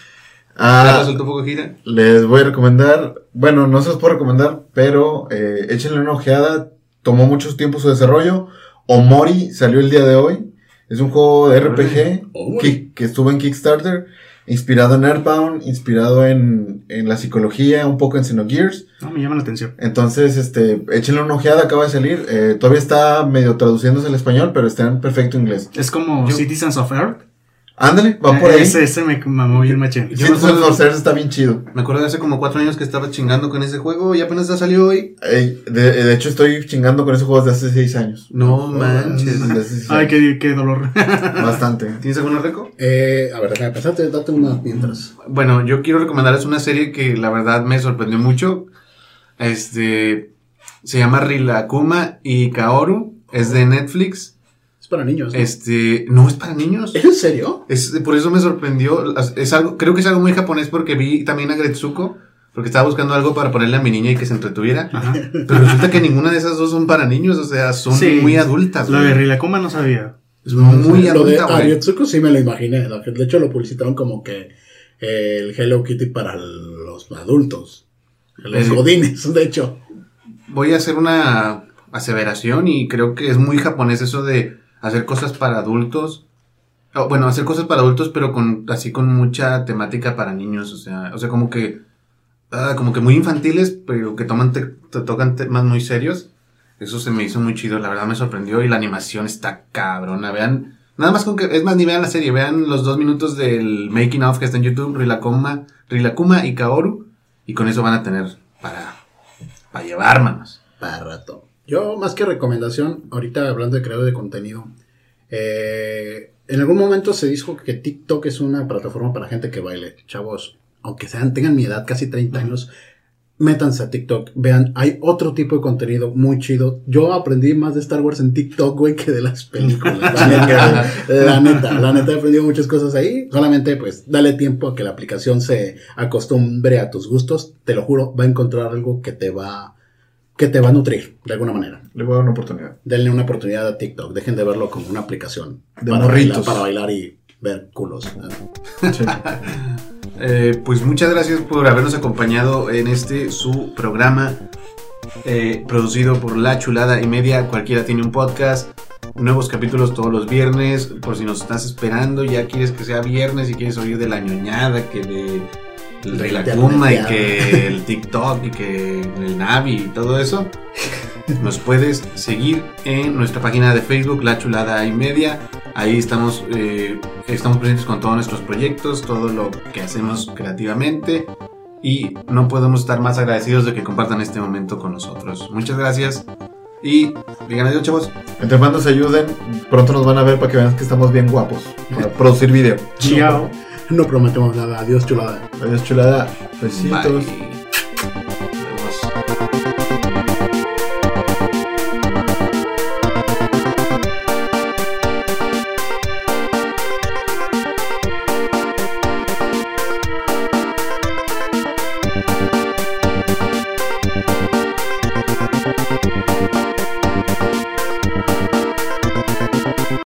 Speaker 4: Ah,
Speaker 1: gira.
Speaker 4: Les voy a recomendar, bueno, no se los puedo recomendar, pero eh, échenle una ojeada. Tomó mucho tiempo su desarrollo. Omori salió el día de hoy. Es un juego de RPG que, que estuvo en Kickstarter, inspirado en Earthbound, inspirado en, en la psicología, un poco en Xenogears.
Speaker 3: No, me llama la atención.
Speaker 4: Entonces, este, échenle una ojeada, acaba de salir. Eh, todavía está medio traduciéndose al español, pero está en perfecto inglés.
Speaker 3: Es como
Speaker 1: Yo-
Speaker 3: Citizens of Earth.
Speaker 4: Ándale, va por ahí.
Speaker 3: Ese, ese me mamó bien machín.
Speaker 1: Yo me
Speaker 4: Citizens
Speaker 1: acuerdo-
Speaker 4: Earth está bien chido.
Speaker 1: Me acuerdo de hace como cuatro años que estaba chingando con ese juego y apenas ya salió hoy.
Speaker 4: Ey, de, de hecho, estoy chingando con ese juego desde hace seis años.
Speaker 1: No manches.
Speaker 4: Desde hace seis
Speaker 3: Ay, qué, qué dolor.
Speaker 4: Bastante.
Speaker 1: ¿Tienes alguna reco?
Speaker 2: Eh, a ver, déjame pensar, te- date una mientras.
Speaker 1: Bueno, yo quiero recomendarles una serie que la verdad me sorprendió mucho. Este Se llama Rilakuma y Kaoru. Es de Netflix.
Speaker 2: Para niños. ¿no?
Speaker 1: Este, no es para niños.
Speaker 2: ¿Es en serio?
Speaker 1: Es, por eso me sorprendió. Es algo, creo que es algo muy japonés porque vi también a Gretsuko. Porque estaba buscando algo para ponerle a mi niña y que se entretuviera.
Speaker 3: Ajá.
Speaker 1: Pero resulta que ninguna de esas dos son para niños. O sea, son
Speaker 3: Sí.
Speaker 1: muy adultas.
Speaker 3: Lo de Rilakuma no sabía.
Speaker 1: Es muy
Speaker 2: Lo de
Speaker 1: adulta.
Speaker 2: Arietsuko sí me lo imaginé. De hecho, lo publicitaron como que eh, el Hello Kitty para los adultos. Los
Speaker 1: Eh.
Speaker 2: godines, de hecho.
Speaker 1: Voy a hacer una aseveración y creo que es muy japonés eso de hacer cosas para adultos. Bueno, hacer cosas para adultos, pero con así con mucha temática para niños. O sea, o sea como que ah, como que muy infantiles, pero que toman te- te tocan temas muy serios. Eso se me hizo muy chido, la verdad me sorprendió y la animación está cabrona. Vean, nada más con que, es más, ni vean la serie, vean los dos minutos del making of que está en YouTube, Rilakuma, Rilakuma y Kaoru, y con eso van a tener para, para llevar, manos.
Speaker 2: Para rato. Yo, más que recomendación, ahorita hablando de creador de contenido, eh, en algún momento se dijo que TikTok es una plataforma para gente que baile. Chavos, aunque sean, tengan mi edad, casi 30 años, métanse a TikTok. Vean, hay otro tipo de contenido muy chido. Yo aprendí más de Star Wars en TikTok, güey, que de las películas. La neta, la neta, la neta he aprendido muchas cosas ahí. Solamente, pues, dale tiempo a que la aplicación se acostumbre a tus gustos. Te lo juro, va a encontrar algo que te va que te va a nutrir de alguna manera.
Speaker 4: Le voy a dar una oportunidad.
Speaker 2: Denle una oportunidad a TikTok. Dejen de verlo como una aplicación
Speaker 4: De
Speaker 2: para,
Speaker 4: morritos.
Speaker 2: bailar, para bailar y ver culos.
Speaker 4: Sí.
Speaker 1: Eh, pues muchas gracias por habernos acompañado en este su programa eh, producido por La Chulada y Media. Cualquiera tiene un podcast. Nuevos capítulos todos los viernes. Por si nos estás esperando, ya quieres que sea viernes y quieres oír de la ñoñada, que de
Speaker 2: De
Speaker 1: la Kuma y que el TikTok y que el Navi y todo eso. Nos puedes seguir en nuestra página de Facebook, La Chulada y Media. Ahí estamos, eh, estamos presentes con todos nuestros proyectos, todo lo que hacemos creativamente. Y no podemos estar más agradecidos de que compartan este momento con nosotros. Muchas gracias. Y digan adiós, chavos.
Speaker 4: Entre cuando se ayuden, pronto nos van a ver para que vean que estamos bien guapos para producir video.
Speaker 3: Chao.
Speaker 2: No prometemos nada. Adiós, chulada.
Speaker 4: Adiós, chulada. Besitos.
Speaker 1: Bye.